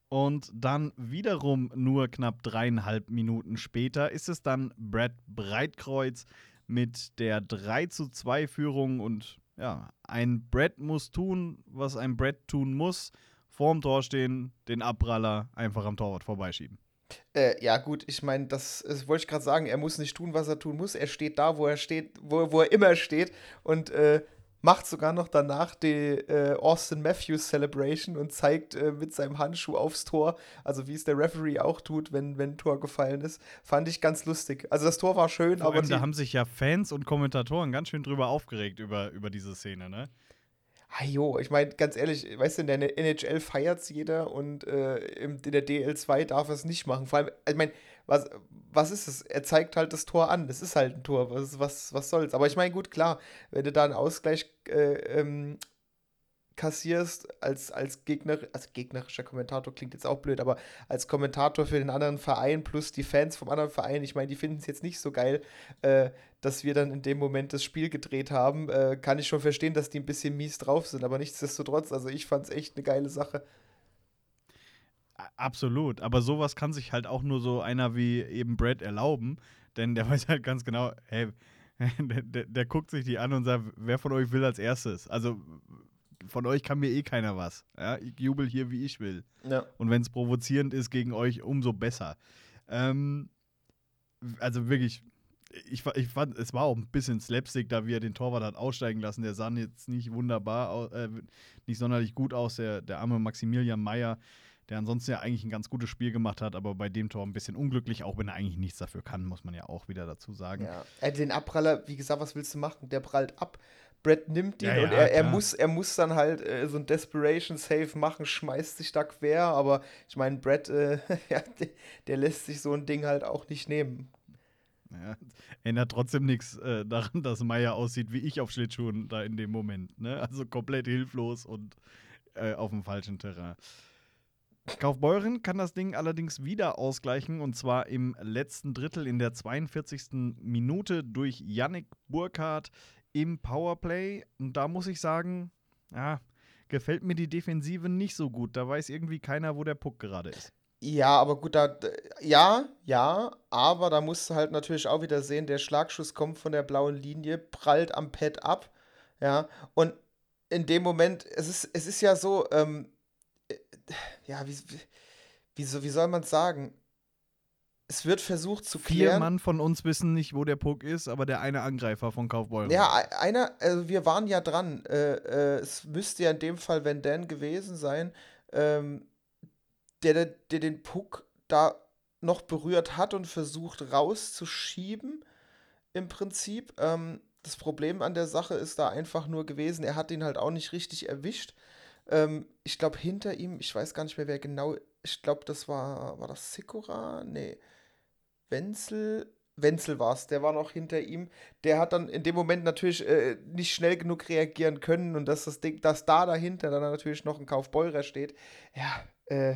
Und dann wiederum nur knapp dreieinhalb Minuten später ist es dann Brad Breitkreuz, mit der 3 zu 2 Führung und ja, ein Brett muss tun, was ein Brett tun muss. Vorm Tor stehen, den Abpraller einfach am Torwart vorbeischieben. Äh, ja, gut, ich meine, das, das wollte ich gerade sagen. Er muss nicht tun, was er tun muss. Er steht da, wo er steht, wo, wo er immer steht. Und äh, macht sogar noch danach die äh, Austin Matthews Celebration und zeigt äh, mit seinem Handschuh aufs Tor, also wie es der Referee auch tut, wenn, wenn ein Tor gefallen ist. Fand ich ganz lustig. Also das Tor war schön, Vor aber. Da haben sich ja Fans und Kommentatoren ganz schön drüber aufgeregt über, über diese Szene, ne? Ah jo, ich meine, ganz ehrlich, weißt du, in der NHL feiert es jeder und äh, in der DL2 darf es nicht machen. Vor allem, ich meine, was, was ist es? Er zeigt halt das Tor an. Es ist halt ein Tor. Was, was, was soll's? Aber ich meine, gut, klar, wenn du da einen Ausgleich äh, ähm, kassierst als, als Gegner, also gegnerischer Kommentator klingt jetzt auch blöd, aber als Kommentator für den anderen Verein plus die Fans vom anderen Verein, ich meine, die finden es jetzt nicht so geil, äh, dass wir dann in dem Moment das Spiel gedreht haben, äh, kann ich schon verstehen, dass die ein bisschen mies drauf sind, aber nichtsdestotrotz, also ich fand es echt eine geile Sache. Absolut, aber sowas kann sich halt auch nur so einer wie eben Brad erlauben, denn der weiß halt ganz genau, hey, der, der, der guckt sich die an und sagt, wer von euch will als erstes? Also von euch kann mir eh keiner was. Ja, ich jubel hier, wie ich will. Ja. Und wenn es provozierend ist gegen euch, umso besser. Ähm, also wirklich, ich, ich fand, es war auch ein bisschen Slapstick, da wie er den Torwart hat aussteigen lassen. Der sah jetzt nicht wunderbar, äh, nicht sonderlich gut aus, der, der arme Maximilian Meyer, der ansonsten ja eigentlich ein ganz gutes Spiel gemacht hat, aber bei dem Tor ein bisschen unglücklich, auch wenn er eigentlich nichts dafür kann, muss man ja auch wieder dazu sagen. Ja. Den Abpraller, wie gesagt, was willst du machen? Der prallt ab. Brett nimmt ihn Ja, und ja, er, er, muss, er muss dann halt äh, so ein Desperation Save machen, schmeißt sich da quer, aber ich meine, Brett, äh, ja, der, der lässt sich so ein Ding halt auch nicht nehmen. Ja, ändert trotzdem nichts äh, daran, dass Meier aussieht wie ich auf Schlittschuhen da in dem Moment. Ne? Also komplett hilflos und äh, auf dem falschen Terrain. Kaufbeuren kann das Ding allerdings wieder ausgleichen und zwar im letzten Drittel in der 42. Minute durch Yannick Burkhardt im Powerplay. Und da muss ich sagen, ja, gefällt mir die Defensive nicht so gut. Da weiß irgendwie keiner, wo der Puck gerade ist. Ja, aber gut, da, ja, ja, aber da musst du halt natürlich auch wieder sehen, der Schlagschuss kommt von der blauen Linie, prallt am Pad ab, ja, und in dem Moment, es ist, es ist ja so, ähm, äh, ja, wie, wie, wie soll man es sagen? Es wird versucht zu Vier klären. Mann von uns wissen nicht, wo der Puck ist, aber der eine Angreifer von Kaufbeuren. Ja, ei- einer, also wir waren ja dran. Äh, äh, es müsste ja in dem Fall Van Dan gewesen sein, ähm, der, der, der den Puck da noch berührt hat und versucht rauszuschieben, im Prinzip. Ähm, das Problem an der Sache ist da einfach nur gewesen, er hat ihn halt auch nicht richtig erwischt. Ähm, ich glaube, hinter ihm, ich weiß gar nicht mehr, wer genau, ich glaube, das war, war das Sikora? Nee. Wenzel, Wenzel war es, der war noch hinter ihm. Der hat dann in dem Moment natürlich äh, nicht schnell genug reagieren können und dass das Ding, dass da dahinter dann natürlich noch ein Kaufbeurer steht. Ja, äh,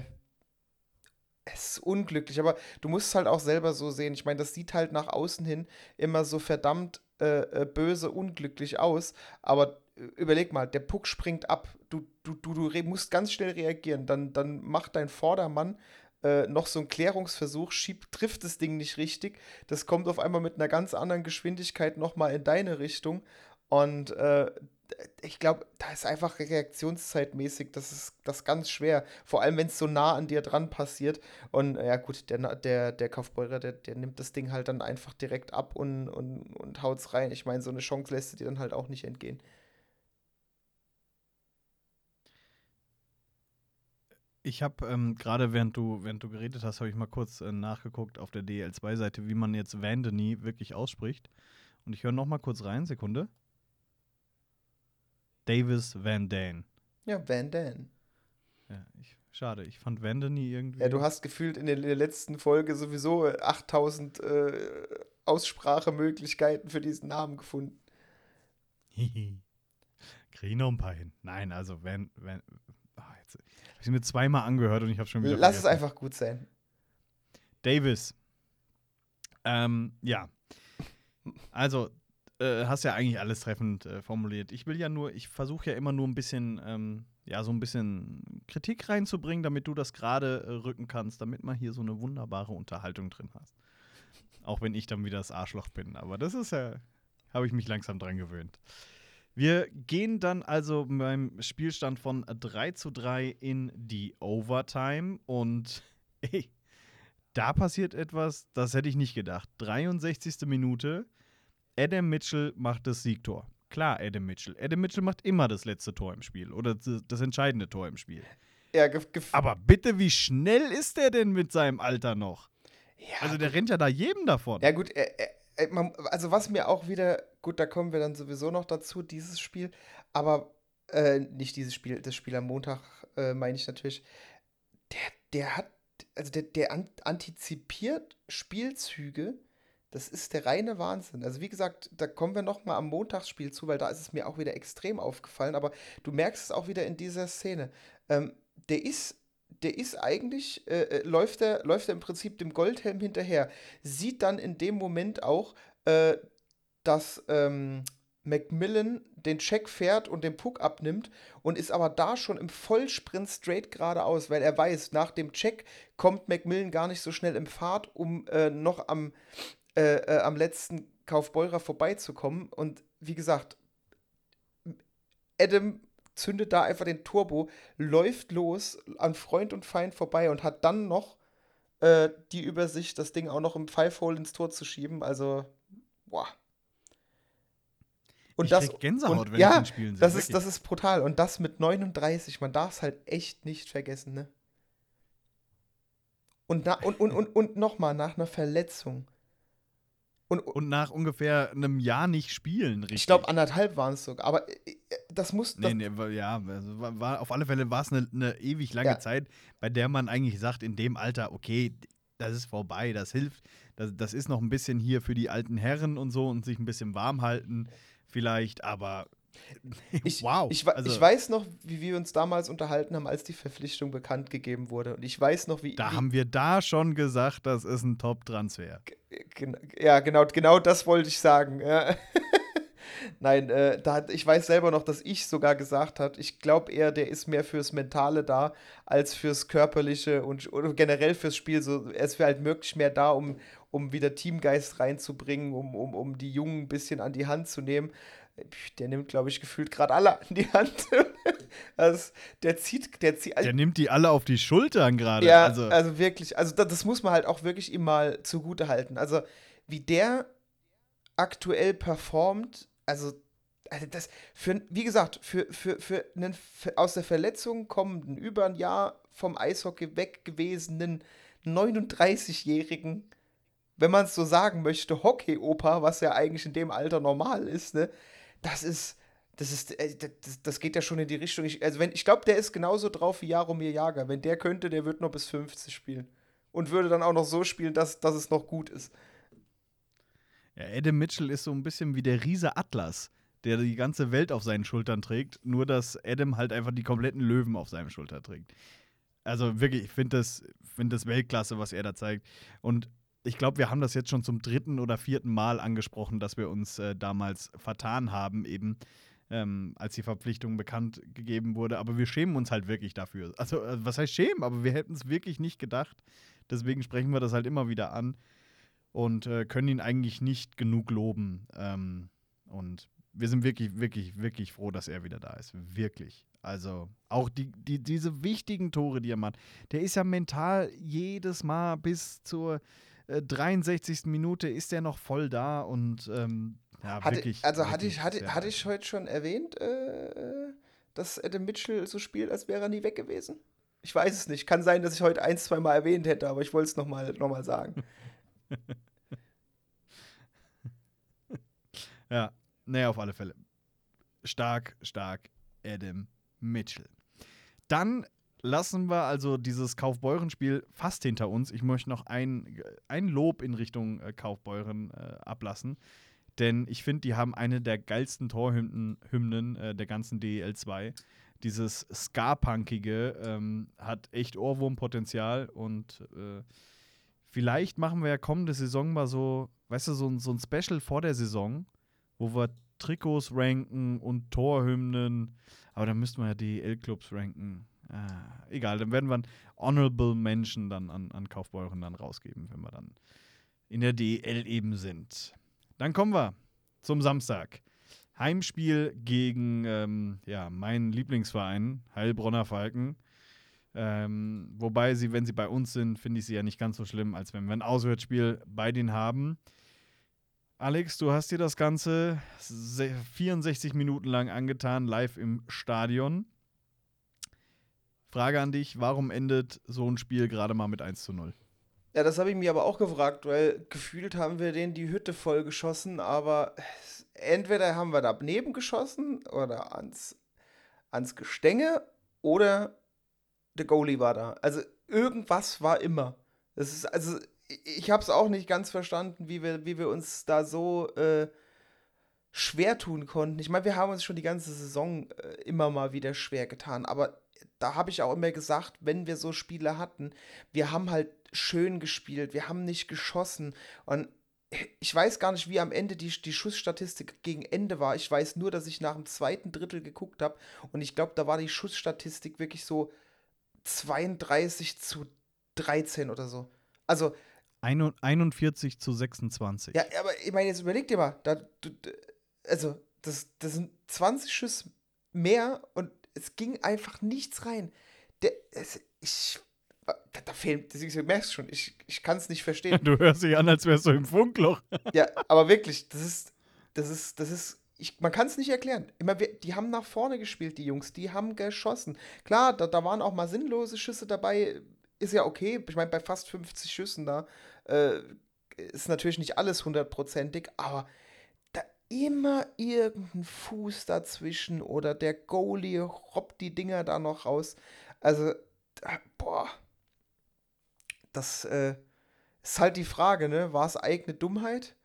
es ist unglücklich, aber du musst es halt auch selber so sehen. Ich meine, das sieht halt nach außen hin immer so verdammt äh, äh, böse, unglücklich aus, aber äh, überleg mal, der Puck springt ab. Du, du, du, du musst ganz schnell reagieren. Dann, dann macht dein Vordermann äh, noch so einen Klärungsversuch, schiebt, trifft das Ding nicht richtig. Das kommt auf einmal mit einer ganz anderen Geschwindigkeit nochmal in deine Richtung. Und äh, ich glaube, da ist einfach reaktionszeitmäßig, das ist das ganz schwer. Vor allem, wenn es so nah an dir dran passiert. Und ja, gut, der, der, der Kaufbeurer, der, der nimmt das Ding halt dann einfach direkt ab und, und, und haut's rein. Ich meine, so eine Chance lässt du dir dann halt auch nicht entgehen. Ich habe ähm, gerade, während du, während du geredet hast, habe ich mal kurz äh, nachgeguckt auf der DL2-Seite, wie man jetzt Vandeny wirklich ausspricht. Und ich höre noch mal kurz rein, Sekunde. Davis Van Dan. Ja, Van Dan. Ja, ich, schade, ich fand Vandeny irgendwie. Ja, du hast gefühlt in der, in der letzten Folge sowieso äh, 8000 äh, Aussprachemöglichkeiten für diesen Namen gefunden. Hihi. Krieg ich noch ein paar hin. Nein, also Van. Van habe ich mir zweimal angehört und ich habe schon wieder. Lass es vergessen. einfach gut sein. Davis. Ähm, ja. Also, äh, hast ja eigentlich alles treffend äh, formuliert. Ich will ja nur, ich versuche ja immer nur ein bisschen, ähm, ja, so ein bisschen Kritik reinzubringen, damit du das gerade äh, rücken kannst, damit man hier so eine wunderbare Unterhaltung drin hast. Auch wenn ich dann wieder das Arschloch bin. Aber das ist ja, habe ich mich langsam dran gewöhnt. Wir gehen dann also beim Spielstand von 3 zu 3 in die Overtime und ey, da passiert etwas, das hätte ich nicht gedacht. 63. Minute, Adam Mitchell macht das Siegtor. Klar, Adam Mitchell. Adam Mitchell macht immer das letzte Tor im Spiel oder das entscheidende Tor im Spiel. Ja, Aber bitte, wie schnell ist der denn mit seinem Alter noch? ja, Also der rennt ja da jedem davon. Ja, gut, man, also was mir auch wieder, gut, da kommen wir dann sowieso noch dazu, dieses Spiel, aber äh, nicht dieses Spiel, das Spiel am Montag, äh, meine ich natürlich. Der, der hat, also der, der an, antizipiert Spielzüge, Das ist der reine Wahnsinn. Also wie gesagt, da kommen wir noch mal am Montagsspiel zu, weil da ist es mir auch wieder extrem aufgefallen. Aber du merkst es auch wieder in dieser Szene. Ähm, der ist, der ist eigentlich äh, äh läuft er, läuft im Prinzip dem Goldhelm hinterher. Sieht dann in dem Moment auch, äh, dass ähm, Macmillan den Check fährt und den Puck abnimmt und ist aber da schon im Vollsprint straight geradeaus, weil er weiß, nach dem Check kommt Macmillan gar nicht so schnell im Fahrt, um äh, noch am, äh, äh, am letzten Kaufbeurer vorbeizukommen. Und wie gesagt, Adam zündet da einfach den Turbo, läuft los an Freund und Feind vorbei und hat dann noch äh, die Übersicht, das Ding auch noch im Five-Hole ins Tor zu schieben. Also, boah. Und ich das, Gänsehaut, und, wenn ja, ich den Spielen sehe. das ist, das ist brutal. Und das mit 39, man darf es halt echt nicht vergessen, ne? Und, na, und, und, und, und nochmal, nach einer Verletzung. Und, Und nach ungefähr einem Jahr nicht spielen, richtig. ich glaube, anderthalb waren es sogar. Aber äh, das muss. Das, Nee, nee, ja, also war, war, auf alle Fälle war es eine, eine ewig lange Ja. Zeit, bei der man eigentlich sagt, in dem Alter, okay, das ist vorbei, das hilft, das, das ist noch ein bisschen hier für die alten Herren und so und sich ein bisschen warm halten vielleicht, aber Ich, wow. Ich, also, ich weiß noch, wie wir uns damals unterhalten haben, als die Verpflichtung bekannt gegeben wurde. Und ich weiß noch, wie. da wie, haben wir da schon gesagt, das ist ein Top-Transfer. Ja, genau, genau das wollte ich sagen. Ja. Nein, äh, da ich weiß selber noch, dass ich sogar gesagt habe, ich glaube eher, der ist mehr fürs Mentale da, als fürs Körperliche und generell fürs Spiel. So, er ist halt wirklich mehr da, um, um wieder Teamgeist reinzubringen, um, um, um die Jungen ein bisschen an die Hand zu nehmen. Der nimmt, glaube ich, gefühlt gerade alle an die Hand. also, der zieht, der zieht. Der nimmt die alle auf die Schultern gerade. Ja, also, also, wirklich, also das, das muss man halt auch wirklich ihm mal zugute halten. Also, wie der aktuell performt, also, also das für, wie gesagt, für, für, für einen für aus der Verletzung kommenden, über ein Jahr vom Eishockey weg gewesenen 39-Jährigen, wenn man es so sagen möchte, Hockey-Opa, was ja eigentlich in dem Alter normal ist, ne, das ist, das ist, äh, das, das geht ja schon in die Richtung. Ich, also wenn, ich glaube, der ist genauso drauf wie Jaromir Jager. Wenn der könnte, der wird noch bis 50 spielen. Und würde dann auch noch so spielen, dass, dass es noch gut ist. ja, Adam Mitchell ist so ein bisschen wie der Riese Atlas, der die ganze Welt auf seinen Schultern trägt, nur dass Adam halt einfach die kompletten Löwen auf seinem Schulter trägt. Also wirklich, ich finde das, find das Weltklasse, was er da zeigt. Und ich glaube, wir haben das jetzt schon zum dritten oder vierten Mal angesprochen, dass wir uns äh, damals vertan haben, eben ähm, als die Verpflichtung bekannt gegeben wurde. Aber wir schämen uns halt wirklich dafür. Also, äh, was heißt schämen? Aber wir hätten es wirklich nicht gedacht. Deswegen sprechen wir das halt immer wieder an und äh, können ihn eigentlich nicht genug loben. Ähm, und wir sind wirklich, wirklich, wirklich froh, dass er wieder da ist. Wirklich. Also auch die, die, diese wichtigen Tore, die er macht. Der ist ja mental jedes Mal bis zur äh, 63. Minute ist er noch voll da und ähm, ja, Hatte, wirklich. also hatte wirklich ich, hatte, hatte ich heute schon erwähnt, äh, dass Adam Mitchell so spielt, als wäre er nie weg gewesen? Ich weiß es nicht. Kann sein, dass ich heute ein, zwei Mal erwähnt hätte, aber ich wollte es nochmal noch mal sagen. Ja, nee, auf alle Fälle. Stark, stark, Adam Mitchell. Dann lassen wir also dieses Kaufbeuren-Spiel fast hinter uns. Ich möchte noch ein, ein Lob in Richtung äh, Kaufbeuren äh, ablassen. Denn ich finde, die haben eine der geilsten Torhymnen Hymnen, äh, der ganzen DEL 2. Dieses Ska-Punkige ähm, hat echt Ohrwurmpotenzial und äh, vielleicht machen wir ja kommende Saison mal so, weißt du, so, ein- so ein Special vor der Saison, wo wir Trikots ranken und Torhymnen. Aber dann müssten wir ja die L-Clubs ranken. Ah, egal, dann werden wir ein Honorable Mention dann an, an Kaufbeuren dann rausgeben, wenn wir dann in der DL eben sind. Dann kommen wir zum Samstag. Heimspiel gegen ähm, ja, meinen Lieblingsverein, Heilbronner Falken. Ähm, wobei sie, wenn sie bei uns sind, finde ich sie ja nicht ganz so schlimm, als wenn wir ein Auswärtsspiel bei denen haben. Alex, du hast dir das Ganze se- 64 Minuten lang angetan, live im Stadion. Frage an dich, warum endet so ein Spiel gerade mal mit 1 zu 0? Ja, das habe ich mir aber auch gefragt, weil gefühlt haben wir denen die Hütte voll geschossen, aber entweder haben wir daneben geschossen oder ans, ans Gestänge oder der Goalie war da. Also irgendwas war immer. Das ist, also ich habe es auch nicht ganz verstanden, wie wir, wie wir uns da so äh, schwer tun konnten. Ich meine, wir haben uns schon die ganze Saison äh, immer mal wieder schwer getan, aber da habe ich auch immer gesagt, wenn wir so Spiele hatten, wir haben halt schön gespielt, wir haben nicht geschossen und ich weiß gar nicht, wie am Ende die, die Schussstatistik gegen Ende war. Ich weiß nur, dass ich nach dem zweiten Drittel geguckt habe und ich glaube, da war die Schussstatistik wirklich so 32 zu 13 oder so. Also 41 zu 26. Ja, aber ich meine, jetzt überleg dir mal, da, du, also das, das sind 20 Schüsse mehr und es ging einfach nichts rein. Der, es, ich, da, da fehlt, du merkst schon, ich, ich kann es nicht verstehen. Du hörst dich an, als wärst du im Funkloch. ja, aber wirklich, das ist, das ist, das ist, ich, man kann es nicht erklären. Immer, die haben nach vorne gespielt, die Jungs, die haben geschossen. Klar, da, da waren auch mal sinnlose Schüsse dabei, ist ja okay. Ich meine, bei fast 50 Schüssen da äh, ist natürlich nicht alles hundertprozentig, aber immer irgendein Fuß dazwischen oder der Goalie robbt die Dinger da noch raus. Also, boah, das äh, ist halt die Frage, ne? War es eigene Dummheit?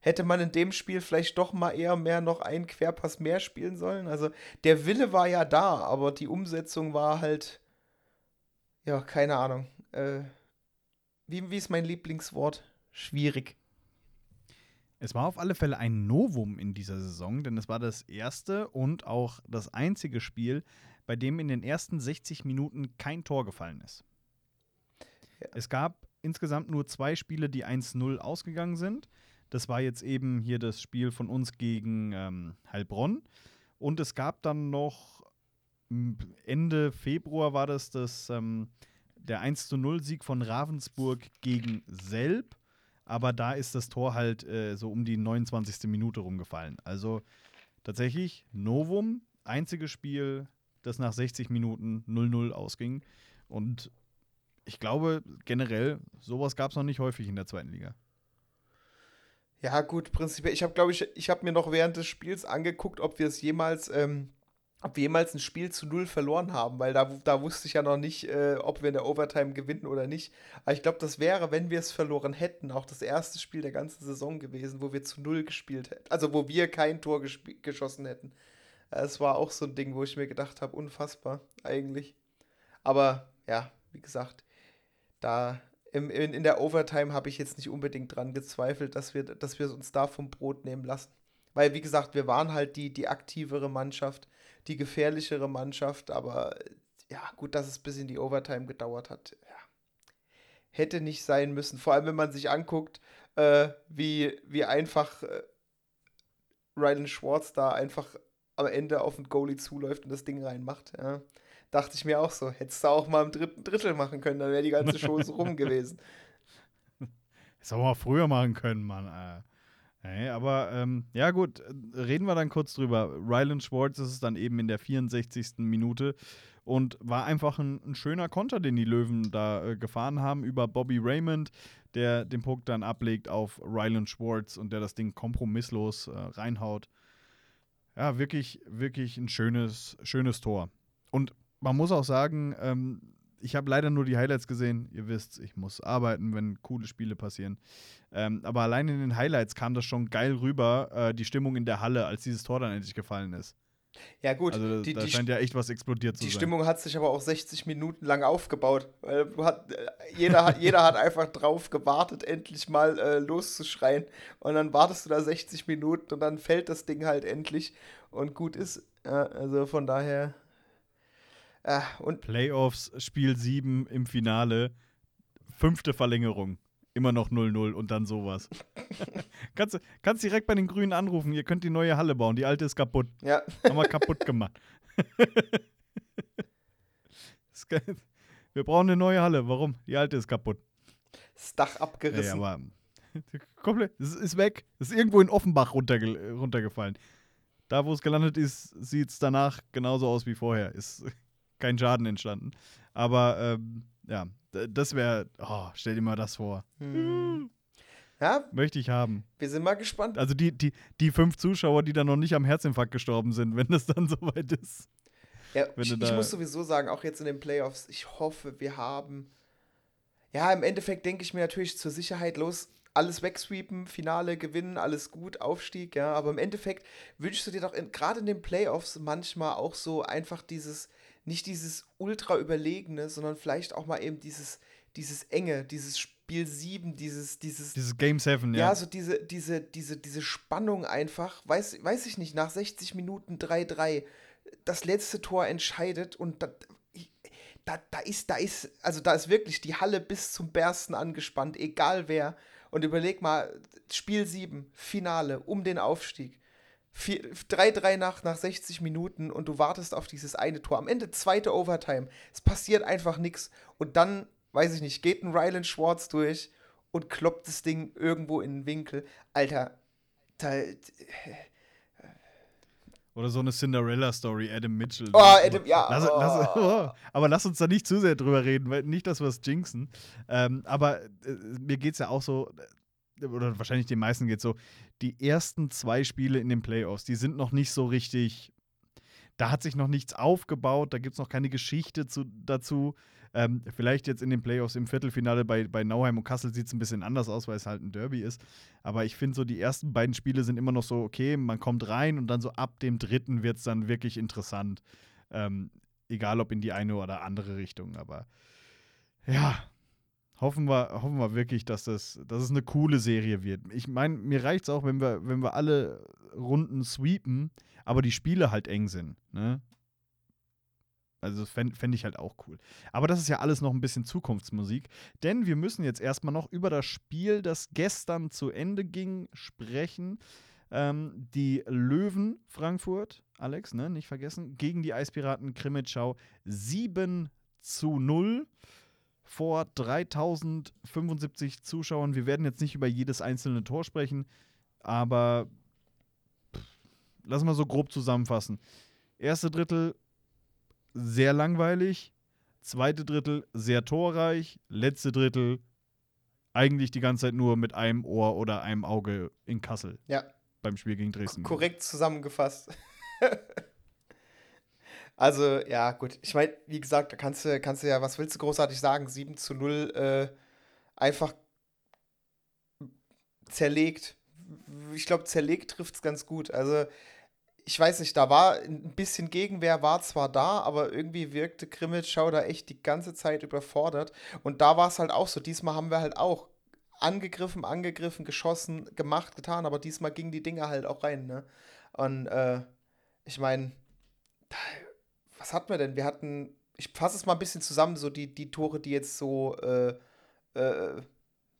Hätte man in dem Spiel vielleicht doch mal eher mehr noch einen Querpass mehr spielen sollen? Also, der Wille war ja da, aber die Umsetzung war halt, ja, keine Ahnung. Äh, wie, wie ist mein Lieblingswort? Schwierig. Es war auf alle Fälle ein Novum in dieser Saison, denn es war das erste und auch das einzige Spiel, bei dem in den ersten 60 Minuten kein Tor gefallen ist. Ja. Es gab insgesamt nur zwei Spiele, die 1-0 ausgegangen sind. Das war jetzt eben hier das Spiel von uns gegen ähm, Heilbronn. Und es gab dann noch Ende Februar war das das ähm, der 1 0 Sieg von Ravensburg gegen Selb. Aber da ist das Tor halt äh, so um die 29. Minute rumgefallen. Also tatsächlich Novum, einziges Spiel, das nach 60 Minuten 0-0 ausging. Und ich glaube generell, sowas gab es noch nicht häufig in der zweiten Liga. Ja, gut, prinzipiell. Ich habe, glaube ich, ich habe mir noch während des Spiels angeguckt, ob wir es jemals ähm, ob wir jemals ein Spiel zu null verloren haben, weil da, da wusste ich ja noch nicht, äh, ob wir in der Overtime gewinnen oder nicht. Aber ich glaube, das wäre, wenn wir es verloren hätten, auch das erste Spiel der ganzen Saison gewesen, wo wir zu null gespielt hätten. Also wo wir kein Tor geschossen hätten. Es war auch so ein Ding, wo ich mir gedacht habe, unfassbar eigentlich. Aber ja, wie gesagt, da im, in, in der Overtime habe ich jetzt nicht unbedingt dran gezweifelt, dass wir, dass wir uns da vom Brot nehmen lassen. Weil, wie gesagt, wir waren halt die, die aktivere Mannschaft die gefährlichere Mannschaft, aber ja, gut, dass es bis in die Overtime gedauert hat. Ja. Hätte nicht sein müssen. Vor allem, wenn man sich anguckt, äh, wie, wie einfach äh, Rylan Schwartz da einfach am Ende auf den Goalie zuläuft und das Ding reinmacht. Ja. Dachte ich mir auch so. Hättest du auch mal im dritten Drittel machen können, dann wäre die ganze Show so rum gewesen. Das auch mal früher machen können, Mann. Äh. Nee, aber ähm, ja gut, reden wir dann kurz drüber. Rylan Schwartz ist es dann eben in der 64. Minute und war einfach ein, ein schöner Konter, den die Löwen da äh, gefahren haben über Bobby Raymond, der den Puck dann ablegt auf Rylan Schwartz und der das Ding kompromisslos äh, reinhaut. Ja, wirklich, wirklich ein schönes, schönes Tor. Und man muss auch sagen, ähm, ich habe leider nur die Highlights gesehen. Ihr wisst, ich muss arbeiten, wenn coole Spiele passieren. Ähm, aber allein in den Highlights kam das schon geil rüber, äh, die Stimmung in der Halle, als dieses Tor dann endlich gefallen ist. Ja, gut. Also, die, da die scheint ja echt was explodiert zu die sein. Die Stimmung hat sich aber auch 60 Minuten lang aufgebaut. Weil hat, äh, jeder, hat, jeder hat einfach drauf gewartet, endlich mal äh, loszuschreien. Und dann wartest du da 60 Minuten und dann fällt das Ding halt endlich und gut ist. Ja, also von daher Ah, und Playoffs, Spiel 7 im Finale, fünfte Verlängerung. Immer noch 0-0 und dann sowas. kannst, kannst direkt bei den Grünen anrufen, ihr könnt die neue Halle bauen, die alte ist kaputt. Ja. Haben wir kaputt gemacht. wir brauchen eine neue Halle. Warum? Die alte ist kaputt. Das Dach abgerissen. Ja, aber komplett, es ist weg. Es ist irgendwo in Offenbach runterge runtergefallen. Da, wo es gelandet ist, sieht es danach genauso aus wie vorher. Ist kein Schaden entstanden. Aber ähm, ja, das wäre, oh, stell dir mal das vor. Hm. Ja, Möchte ich haben. Wir sind mal gespannt. Also die, die, die fünf Zuschauer, die dann noch nicht am Herzinfarkt gestorben sind, wenn das dann soweit ist. Ja, ich, ich muss sowieso sagen, auch jetzt in den Playoffs, ich hoffe, wir haben. ja, im Endeffekt denke ich mir natürlich zur Sicherheit los, alles wegsweepen, Finale gewinnen, alles gut, Aufstieg, ja. Aber im Endeffekt wünschst du dir doch gerade in den Playoffs manchmal auch so einfach dieses, nicht dieses ultra überlegene, sondern vielleicht auch mal eben dieses, dieses enge, dieses Spiel 7, dieses, dieses. Dieses Game 7, ja. Ja, so diese, diese, diese, diese Spannung einfach, weiß, weiß ich nicht, nach 60 Minuten 3-3, das letzte Tor entscheidet und da, da, da ist, da ist, also da ist wirklich die Halle bis zum Bersten angespannt, egal wer. Und überleg mal, Spiel 7, Finale, um den Aufstieg. 3-3 nach, nach 60 Minuten und du wartest auf dieses eine Tor. Am Ende zweite Overtime. Es passiert einfach nichts. Und dann, weiß ich nicht, geht ein Ryland Schwartz durch und kloppt das Ding irgendwo in den Winkel. Alter, da, oder so eine Cinderella-Story, Adam Mitchell. Oh, Adam, ja. Lass, oh. Lass, oh, aber lass uns da nicht zu sehr drüber reden, weil nicht, dass wir es jinxen. Ähm, aber äh, mir geht es ja auch so, äh, oder wahrscheinlich den meisten geht so, die ersten zwei Spiele in den Playoffs, die sind noch nicht so richtig, da hat sich noch nichts aufgebaut, da gibt es noch keine Geschichte zu, dazu. Ähm, vielleicht jetzt in den Playoffs im Viertelfinale bei, bei Nauheim und Kassel sieht es ein bisschen anders aus, weil es halt ein Derby ist. Aber ich finde so, die ersten beiden Spiele sind immer noch so, okay, man kommt rein und dann so ab dem dritten wird es dann wirklich interessant. Ähm, egal ob in die eine oder andere Richtung. Aber ja, hoffen wir, hoffen wir wirklich, dass, das, dass es eine coole Serie wird. Ich meine, mir reicht es auch, wenn wir, wenn wir alle Runden sweepen, aber die Spiele halt eng sind. Ne? Also fände fänd ich halt auch cool. Aber das ist ja alles noch ein bisschen Zukunftsmusik, denn wir müssen jetzt erstmal noch über das Spiel, das gestern zu Ende ging, sprechen. Ähm, die Löwen Frankfurt, Alex, ne, nicht vergessen, gegen die Eispiraten Krimitschau 7 zu 0 vor 3075 Zuschauern. Wir werden jetzt nicht über jedes einzelne Tor sprechen, aber pff, lass mal so grob zusammenfassen. Erste Drittel sehr langweilig. Zweite Drittel sehr torreich. Letzte Drittel eigentlich die ganze Zeit nur mit einem Ohr oder einem Auge in Kassel. Ja. Beim Spiel gegen Dresden. Korrekt zusammengefasst. also, ja, gut. Ich meine, wie gesagt, da kannst du, kannst du ja, was willst du großartig sagen? 7 zu 0 äh, einfach zerlegt. Ich glaube, zerlegt trifft es ganz gut. Also, ich weiß nicht, da war ein bisschen Gegenwehr, war zwar da, aber irgendwie wirkte Grimmitschau da echt die ganze Zeit überfordert. Und da war es halt auch so. Diesmal haben wir halt auch angegriffen, angegriffen, geschossen, gemacht, getan, aber diesmal gingen die Dinge halt auch rein, ne? Und äh, ich meine, was hatten wir denn? Wir hatten, ich fasse es mal ein bisschen zusammen, so die, die Tore, die jetzt so, äh, äh,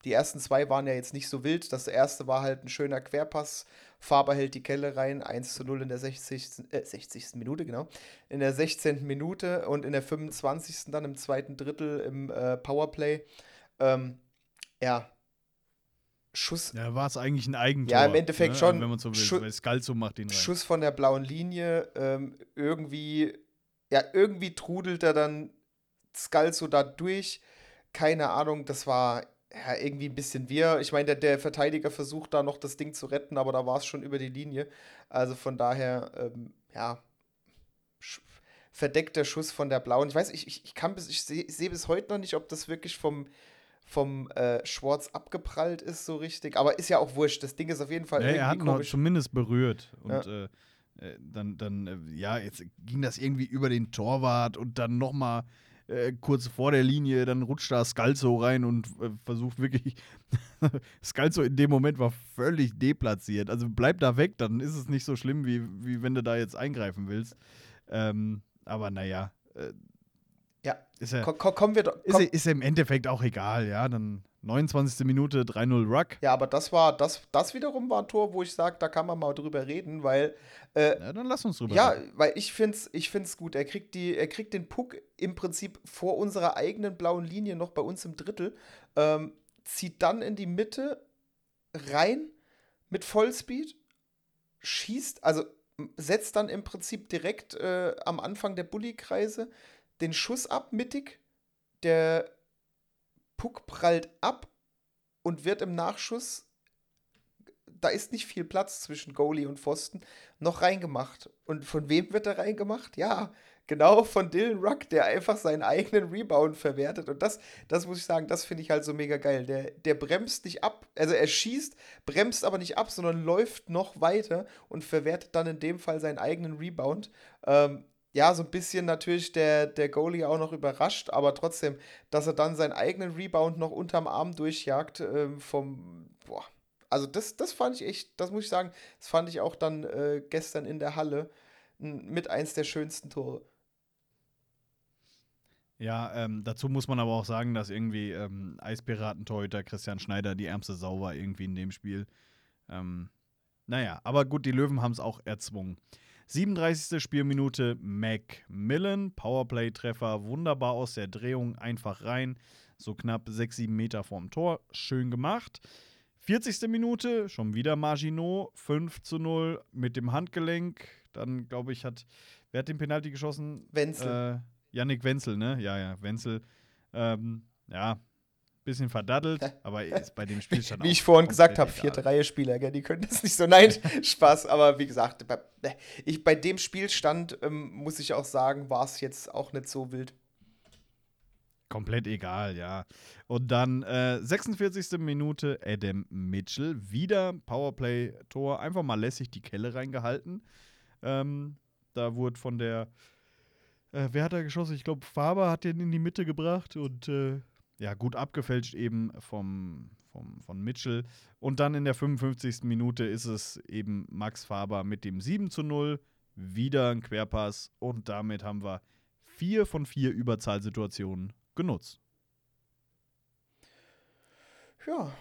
die ersten zwei waren ja jetzt nicht so wild. Das erste war halt ein schöner Querpass. Faber hält die Kelle rein, 1 zu 0 in der 60. Äh, 60. Minute, genau. In der 16. Minute und in der 25. dann im zweiten Drittel im äh, Powerplay. Ähm, ja, Schuss. Ja, war es eigentlich ein Eigentor. Ja, im Endeffekt ne? schon. Wenn man so will, Schu weil Scalzo macht ihn rein. Schuss von der blauen Linie. Ähm, irgendwie, ja, irgendwie trudelt er dann Scalzo da durch. Keine Ahnung, das war ja, irgendwie ein bisschen wir. Ich meine, der, der, Verteidiger versucht da noch das Ding zu retten, aber da war es schon über die Linie. Also von daher, ähm, ja, verdeckter Schuss von der blauen. Ich weiß, ich, ich, ich kann bis, ich sehe seh bis heute noch nicht, ob das wirklich vom, vom äh, Schwarz abgeprallt ist, so richtig. Aber ist ja auch wurscht. Das Ding ist auf jeden Fall. Ja, er hat noch zumindest berührt. Und ja. äh, dann, dann äh, ja, jetzt ging das irgendwie über den Torwart und dann nochmal äh, kurz vor der Linie, dann rutscht da Scalzo rein und äh, versucht wirklich. Scalzo in dem Moment war völlig deplatziert. Also bleib da weg, dann ist es nicht so schlimm, wie, wie wenn du da jetzt eingreifen willst. Ähm, aber naja. Äh, ja, ist ja, komm, kommen wir doch. Ist, ist im Endeffekt auch egal, ja. Dann 29. Minute 3-0 Ruck. Ja, aber das war, das, das wiederum war ein Tor, wo ich sage, da kann man mal drüber reden, weil. Äh, ja, dann lass uns drüber ja, reden. Ja, weil ich finde es ich find's gut. Er kriegt, die, er kriegt den Puck im Prinzip vor unserer eigenen blauen Linie noch bei uns im Drittel, ähm, zieht dann in die Mitte rein mit Vollspeed, schießt, also setzt dann im Prinzip direkt äh, am Anfang der Bulli-Kreise den Schuss ab, mittig. Der Puck prallt ab und wird im Nachschuss da ist nicht viel Platz zwischen Goalie und Pfosten, noch reingemacht. Und von wem wird er reingemacht? Ja, genau von Dylan Ruck, der einfach seinen eigenen Rebound verwertet. Und das, das muss ich sagen, das finde ich halt so mega geil. Der, der bremst nicht ab, also er schießt, bremst aber nicht ab, sondern läuft noch weiter und verwertet dann in dem Fall seinen eigenen Rebound. Ähm, ja, so ein bisschen natürlich der, der Goalie auch noch überrascht, aber trotzdem, dass er dann seinen eigenen Rebound noch unterm Arm durchjagt, ähm, vom, boah, also das, das fand ich echt, das muss ich sagen, das fand ich auch dann äh, gestern in der Halle mit eins der schönsten Tore. Ja, ähm, dazu muss man aber auch sagen, dass irgendwie ähm, Eispiraten-Torhüter Christian Schneider die ärmste Sau war irgendwie in dem Spiel. Ähm, naja, aber gut, die Löwen haben es auch erzwungen. 37. Spielminute Macmillan, Powerplay-Treffer, wunderbar aus der Drehung, einfach rein, so knapp 6, 7 Meter vorm Tor, schön gemacht. 40. Minute, schon wieder Marginot, 5 zu 0 mit dem Handgelenk. Dann, glaube ich, hat, wer hat den Penalty geschossen? Wenzel. Äh, Yannick Wenzel, ne? Ja, ja, Wenzel. Ähm, ja, bisschen verdaddelt, aber ist bei dem Spielstand Wie ich vorhin gesagt habe, vierte Reihe Spieler, gell, die können das nicht so. Nein, Spaß, aber wie gesagt, bei, ich, bei dem Spielstand ähm, muss ich auch sagen, war es jetzt auch nicht so wild. Komplett egal, ja. Und dann äh, 46. Minute Adam Mitchell, wieder Powerplay-Tor, einfach mal lässig die Kelle reingehalten. Ähm, da wurde von der, äh, wer hat da geschossen? Ich glaube, Faber hat den in die Mitte gebracht und äh, ja, gut abgefälscht eben vom, vom, von Mitchell. Und dann in der 55. Minute ist es eben Max Faber mit dem 7 zu 0. Wieder ein Querpass und damit haben wir vier von vier Überzahlsituationen genutzt. Ja,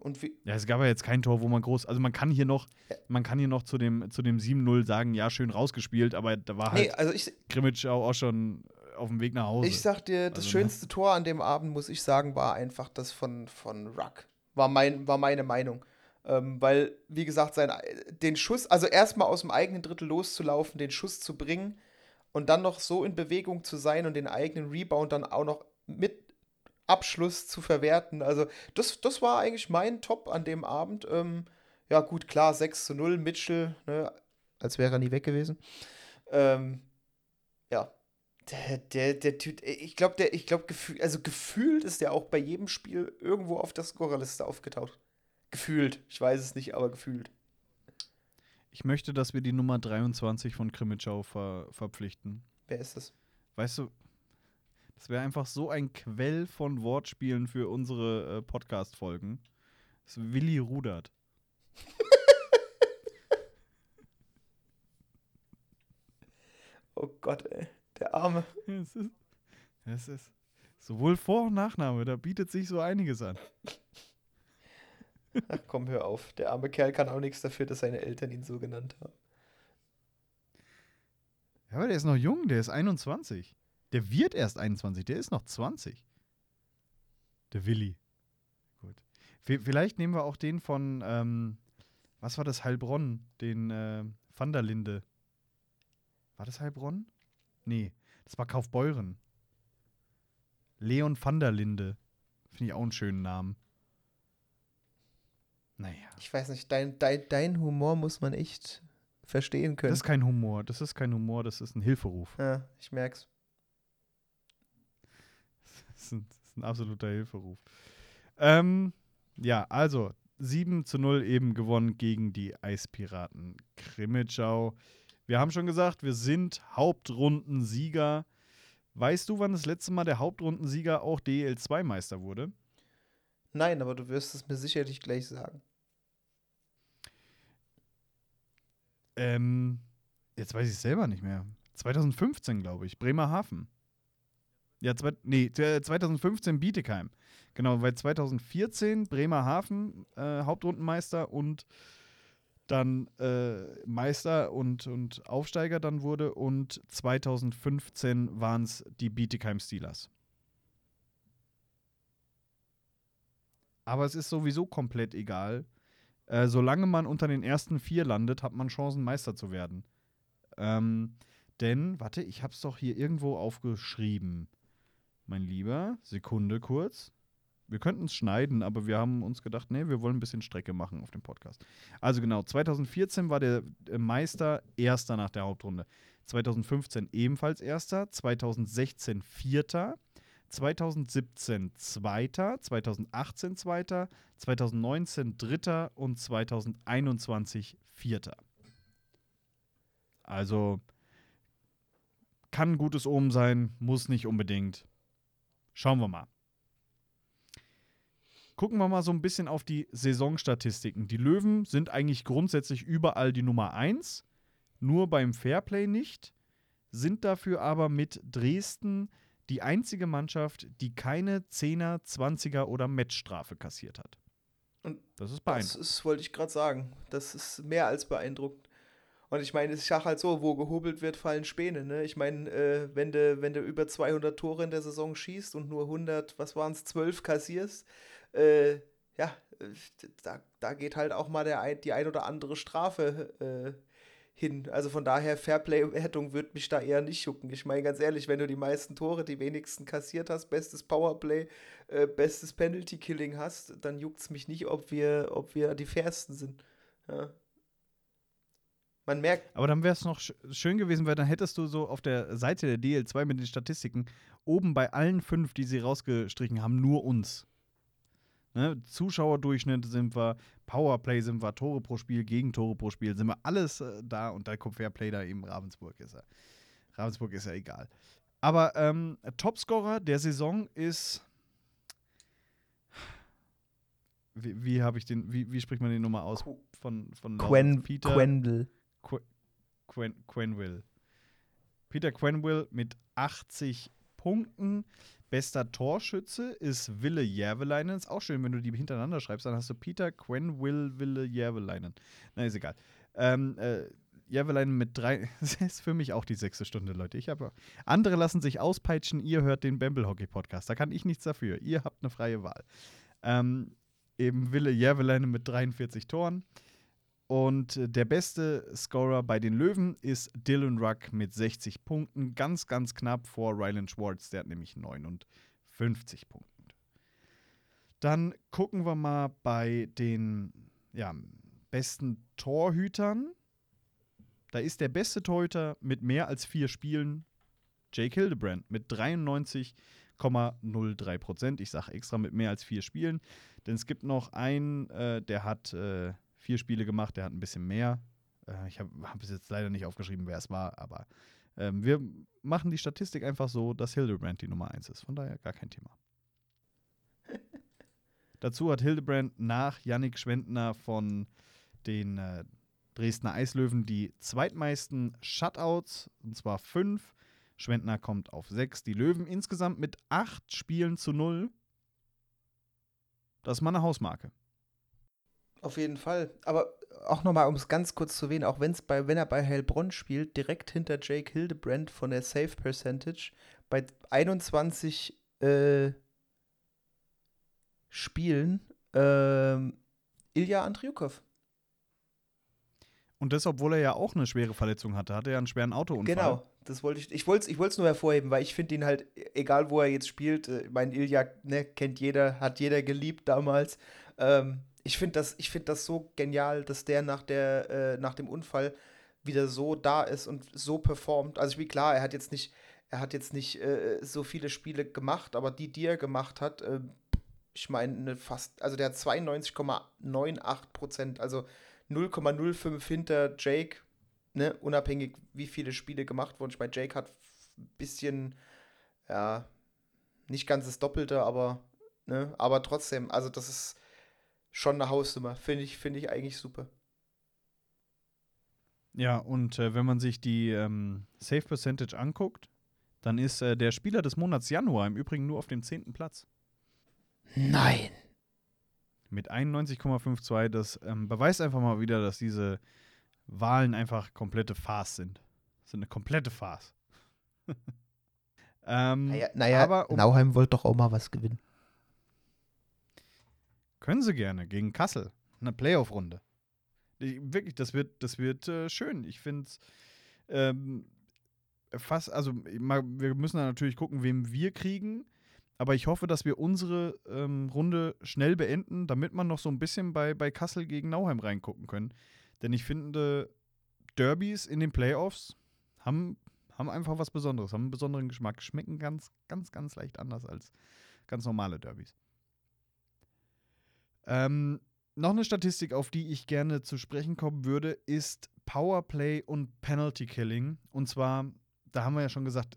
und wie. Ja, es gab ja jetzt kein Tor, wo man groß. Also man kann hier noch, man kann hier noch zu dem, zu dem 7-0 sagen, ja, schön rausgespielt, aber da war halt nee, also ich, Grimmitsch auch schon auf dem Weg nach Hause. Ich sag dir, das also, ne? schönste ne? Tor an dem Abend, muss ich sagen, war einfach das von, von Ruck. War, mein, war meine Meinung. Ähm, weil, wie gesagt, sein, den Schuss, also erstmal aus dem eigenen Drittel loszulaufen, den Schuss zu bringen und dann noch so in Bewegung zu sein und den eigenen Rebound dann auch noch mit Abschluss zu verwerten. Also, das, das war eigentlich mein Top an dem Abend. Ähm, ja, gut, klar, 6 zu 0, Mitchell, ne, als wäre er nie weg gewesen. Ähm, ja, der, der, der Typ, ich glaube, der, ich glaube, gefühlt, also gefühlt ist der auch bei jedem Spiel irgendwo auf der Scorerliste aufgetaucht. Gefühlt. Ich weiß es nicht, aber gefühlt. Ich möchte, dass wir die Nummer 23 von Krimitschau ver verpflichten. Wer ist das? Weißt du, das wäre einfach so ein Quell von Wortspielen für unsere äh, Podcast-Folgen. Das ist Willi Rudert. oh Gott, ey. Der Arme. Es ist, es ist sowohl Vor- und Nachname, da bietet sich so einiges an. Ach komm, hör auf. Der arme Kerl kann auch nichts dafür, dass seine Eltern ihn so genannt haben. Ja, aber der ist noch jung, der ist 21. Der wird erst 21, der ist noch 20. Der Willi. Gut. V vielleicht nehmen wir auch den von, ähm, was war das, Heilbronn? Den äh, Van der Linde. War das Heilbronn? Nee, das war Kaufbeuren. Leon van der Linde. Finde ich auch einen schönen Namen. Naja. Ich weiß nicht, dein, dein, dein Humor muss man echt verstehen können. Das ist kein Humor, das ist kein Humor, das ist ein Hilferuf. Ja, ich merk's. Das ist ein, das ist ein absoluter Hilferuf. Ähm, ja, also 7 zu 0 eben gewonnen gegen die Eispiraten Krimitschau. Wir haben schon gesagt, wir sind Hauptrundensieger. Weißt du, wann das letzte Mal der Hauptrundensieger auch DL2-Meister wurde? Nein, aber du wirst es mir sicherlich gleich sagen. Ähm, jetzt weiß ich es selber nicht mehr. 2015, glaube ich. Bremerhaven. Ja, zwei, nee, 2015 Bietigheim. Genau, weil 2014 Bremerhaven äh, Hauptrundenmeister und dann äh, Meister und, und Aufsteiger dann wurde und 2015 waren es die Bietigheim Steelers. Aber es ist sowieso komplett egal. Äh, solange man unter den ersten vier landet, hat man Chancen, Meister zu werden. Ähm, denn, warte, ich hab's doch hier irgendwo aufgeschrieben. Mein Lieber, Sekunde kurz. Wir könnten es schneiden, aber wir haben uns gedacht, nee, wir wollen ein bisschen Strecke machen auf dem Podcast. Also genau, 2014 war der äh, Meister Erster nach der Hauptrunde. 2015 ebenfalls Erster, 2016 Vierter, 2017 Zweiter, 2018 Zweiter, 2019 Dritter und 2021 Vierter. Also kann ein gutes Omen sein, muss nicht unbedingt. Schauen wir mal. Gucken wir mal so ein bisschen auf die Saisonstatistiken. Die Löwen sind eigentlich grundsätzlich überall die Nummer 1, nur beim Fairplay nicht, sind dafür aber mit Dresden die einzige Mannschaft, die keine 10er, 20er oder Matchstrafe kassiert hat. Und das ist Das beeindruckend. ist, wollte ich gerade sagen. Das ist mehr als beeindruckend. Und ich meine, ich sage halt so, wo gehobelt wird, fallen Späne. Ne? Ich meine, äh, wenn, du, wenn du über 200 Tore in der Saison schießt und nur 100, was waren es, 12 kassierst, äh, ja, äh, da, da geht halt auch mal der ein, die ein oder andere Strafe äh, hin. Also von daher, Fairplay-Wertung würde mich da eher nicht jucken. Ich meine, ganz ehrlich, wenn du die meisten Tore, die wenigsten kassiert hast, bestes Powerplay, äh, bestes Penalty-Killing hast, dann juckt es mich nicht, ob wir, ob wir die fairsten sind. Ja. Man merkt, Aber dann wäre es noch sch schön gewesen, weil dann hättest du so auf der Seite der DL2 mit den Statistiken oben bei allen fünf, die sie rausgestrichen haben, nur uns. Ne? Zuschauerdurchschnitt sind wir, Powerplay sind wir, Tore pro Spiel, Gegentore pro Spiel, sind wir alles äh, da und da kommt Fairplay da eben Ravensburg ist er. Ravensburg ist ja egal. Aber ähm, Topscorer der Saison ist. Wie, wie habe ich den, wie, wie spricht man den nochmal aus? Von, von? Quen, Peter Quendel. Qu Quen Quenville. Peter Quenville mit 80 Punkten. Bester Torschütze ist Wille Järvelainen. Ist auch schön, wenn du die hintereinander schreibst. Dann hast du Peter Quenville Wille Järvelainen. Na, ist egal. Ähm, äh, Järvelainen mit drei. Das ist für mich auch die sechste Stunde, Leute. Ich habe. Andere lassen sich auspeitschen. Ihr hört den Bamble Hockey Podcast. Da kann ich nichts dafür. Ihr habt eine freie Wahl. Ähm, eben Wille Järvelainen mit 43 Toren. Und äh, der beste Scorer bei den Löwen ist Dylan Ruck mit 60 Punkten. Ganz, ganz knapp vor Ryland Schwartz. Der hat nämlich 59 Punkten. Dann gucken wir mal bei den ja, besten Torhütern. Da ist der beste Torhüter mit mehr als vier Spielen Jake Hildebrand mit 93,03 Prozent. Ich sage extra mit mehr als vier Spielen, denn es gibt noch einen, äh, der hat äh, vier Spiele gemacht, der hat ein bisschen mehr. Äh, ich habe hab es jetzt leider nicht aufgeschrieben, wer es war, aber ähm, wir machen die Statistik einfach so, dass Hildebrand die Nummer 1 ist. Von daher gar kein Thema. Dazu hat Hildebrand nach Yannick Schwendner von den äh, Dresdner Eislöwen die zweitmeisten Shutouts, und zwar fünf. Schwendner kommt auf sechs. Die Löwen insgesamt mit acht Spielen zu null. Das ist mal eine Hausmarke. Auf jeden Fall. Aber auch nochmal, um es ganz kurz zu erwähnen, auch wenn's bei, wenn er bei Heilbronn spielt, direkt hinter Jake Hildebrand von der Save Percentage bei 21 äh, Spielen ähm, Ilya Andriukov. Und das, obwohl er ja auch eine schwere Verletzung hatte. Hatte er einen schweren Autounfall. Genau, das wollte ich. Ich wollte es ich wollt's nur hervorheben, weil ich finde ihn halt, egal wo er jetzt spielt, äh, mein Ilya ne, kennt jeder, hat jeder geliebt damals. Ähm, ich finde das, find das so genial, dass der nach, der, äh, nach dem Unfall wieder so da ist und so performt. Also bin klar, er hat jetzt nicht, er hat jetzt nicht äh, so viele Spiele gemacht, aber die, die er gemacht hat, äh, ich meine, ne, fast, also der hat 92,98 Prozent, also 0,05 hinter Jake, ne, unabhängig wie viele Spiele gemacht wurden. Ich meine, Jake hat ein bisschen, ja, nicht ganz das Doppelte, aber, ne, aber trotzdem, also das ist schon eine Hausnummer. Finde ich, finde ich eigentlich super. Ja, und äh, wenn man sich die ähm, Save Percentage anguckt, dann ist äh, der Spieler des Monats Januar im Übrigen nur auf dem 10. Platz. Nein. Mit 91,52. Das ähm, beweist einfach mal wieder, dass diese Wahlen einfach komplette Farce sind. Das sind eine komplette Farce. ähm, Naja, naja aber um, Nauheim wollte doch auch mal was gewinnen. Können sie gerne gegen Kassel. Eine Playoff-Runde. Ich- Wirklich, das wird, das wird äh, schön. Ich finde es ähm, fast, also mal, wir müssen natürlich gucken, wem wir kriegen. aber ich hoffe, dass wir unsere ähm, Runde schnell beenden, damit man noch so ein bisschen bei, bei Kassel gegen Nauheim reingucken können. Denn ich finde, Derbys in den Playoffs haben, haben einfach was Besonderes, haben einen besonderen Geschmack, schmecken ganz, ganz, ganz leicht anders als ganz normale Derbys. Ähm, noch eine Statistik, auf die ich gerne zu sprechen kommen würde, ist Powerplay und Penalty Killing. Und zwar, da haben wir ja schon gesagt,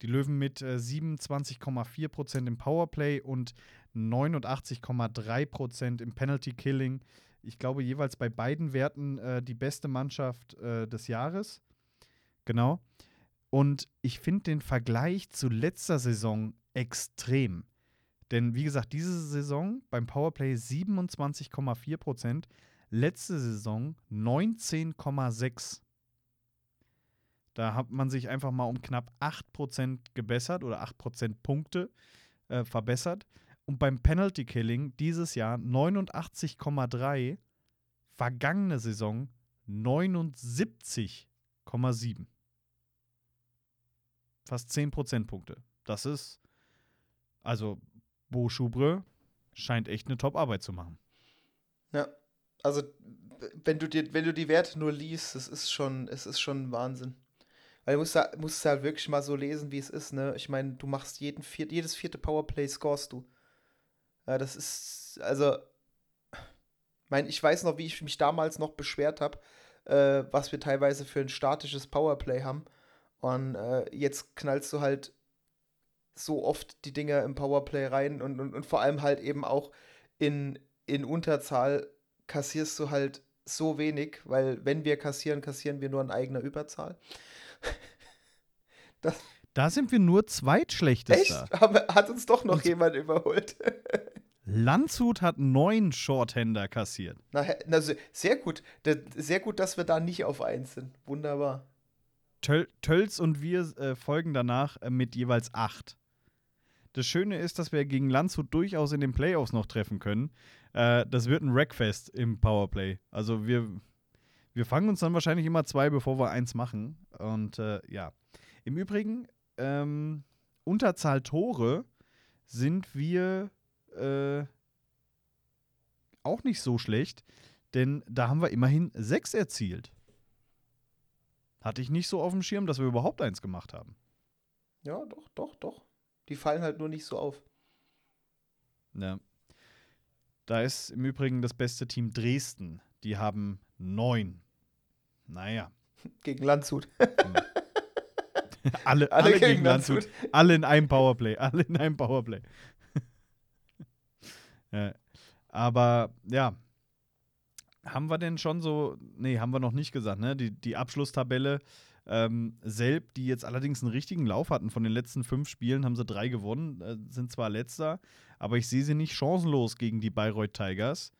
die Löwen mit äh, 27,4% im Powerplay und 89,3% im Penalty Killing. Ich glaube, jeweils bei beiden Werten äh, die beste Mannschaft äh, des Jahres. Genau. Und ich finde den Vergleich zu letzter Saison extrem. Denn wie gesagt, diese Saison beim Powerplay 27,4%, letzte Saison 19,6%. Da hat man sich einfach mal um knapp 8% gebessert oder 8% Punkte äh, verbessert. Und beim Penalty Killing dieses Jahr 89,3, vergangene Saison 79,7. Fast 10 Prozentpunkte. Das ist, also Bo Schubre scheint echt eine Top-Arbeit zu machen. Ja, also wenn du, dir, wenn du die Werte nur liest, es ist schon, es ist schon Wahnsinn. Weil du musst, da, musst halt wirklich mal so lesen, wie es ist, ne? Ich meine, du machst jeden vier, jedes vierte Powerplay scorest du. Ja, das ist, also, mein, ich weiß noch, wie ich mich damals noch beschwert habe, äh, was wir teilweise für ein statisches Powerplay haben. Und äh, jetzt knallst du halt so oft die Dinger im Powerplay rein und, und, und vor allem halt eben auch in, in Unterzahl kassierst du halt so wenig, weil wenn wir kassieren, kassieren wir nur in eigener Überzahl. Das da sind wir nur zweitschlechtester. Echt? Hat uns doch noch Und jemand überholt. Landshut hat neun Shorthänder kassiert. Na, na, sehr gut. Sehr gut, dass wir da nicht auf eins sind. Wunderbar. Töl Tölz und wir äh, folgen danach äh, mit jeweils acht. Das Schöne ist, dass wir gegen Landshut durchaus in den Playoffs noch treffen können. Äh, das wird ein Wreckfest im Powerplay. Also wir, wir fangen uns dann wahrscheinlich immer zwei, bevor wir eins machen. Und äh, ja. Im Übrigen, ähm, Unterzahl Tore sind wir äh, auch nicht so schlecht, denn da haben wir immerhin sechs erzielt. Hatte ich nicht so auf dem Schirm, dass wir überhaupt eins gemacht haben. Ja, doch, doch, doch. Die fallen halt nur nicht so auf. Ja. Da ist im Übrigen das beste Team Dresden. Die haben neun. Naja. Gegen Landshut. Alle, alle, alle, gegen Landshut. Alle in einem Powerplay. Alle in einem Powerplay. ja. Aber ja. Haben wir denn schon so, nee, haben wir noch nicht gesagt, ne? Die, die Abschlusstabelle ähm, Selb, die jetzt allerdings einen richtigen Lauf hatten. Von den letzten fünf Spielen haben sie drei gewonnen, äh, sind zwar letzter, aber ich sehe sie nicht chancenlos gegen die Bayreuth Tigers.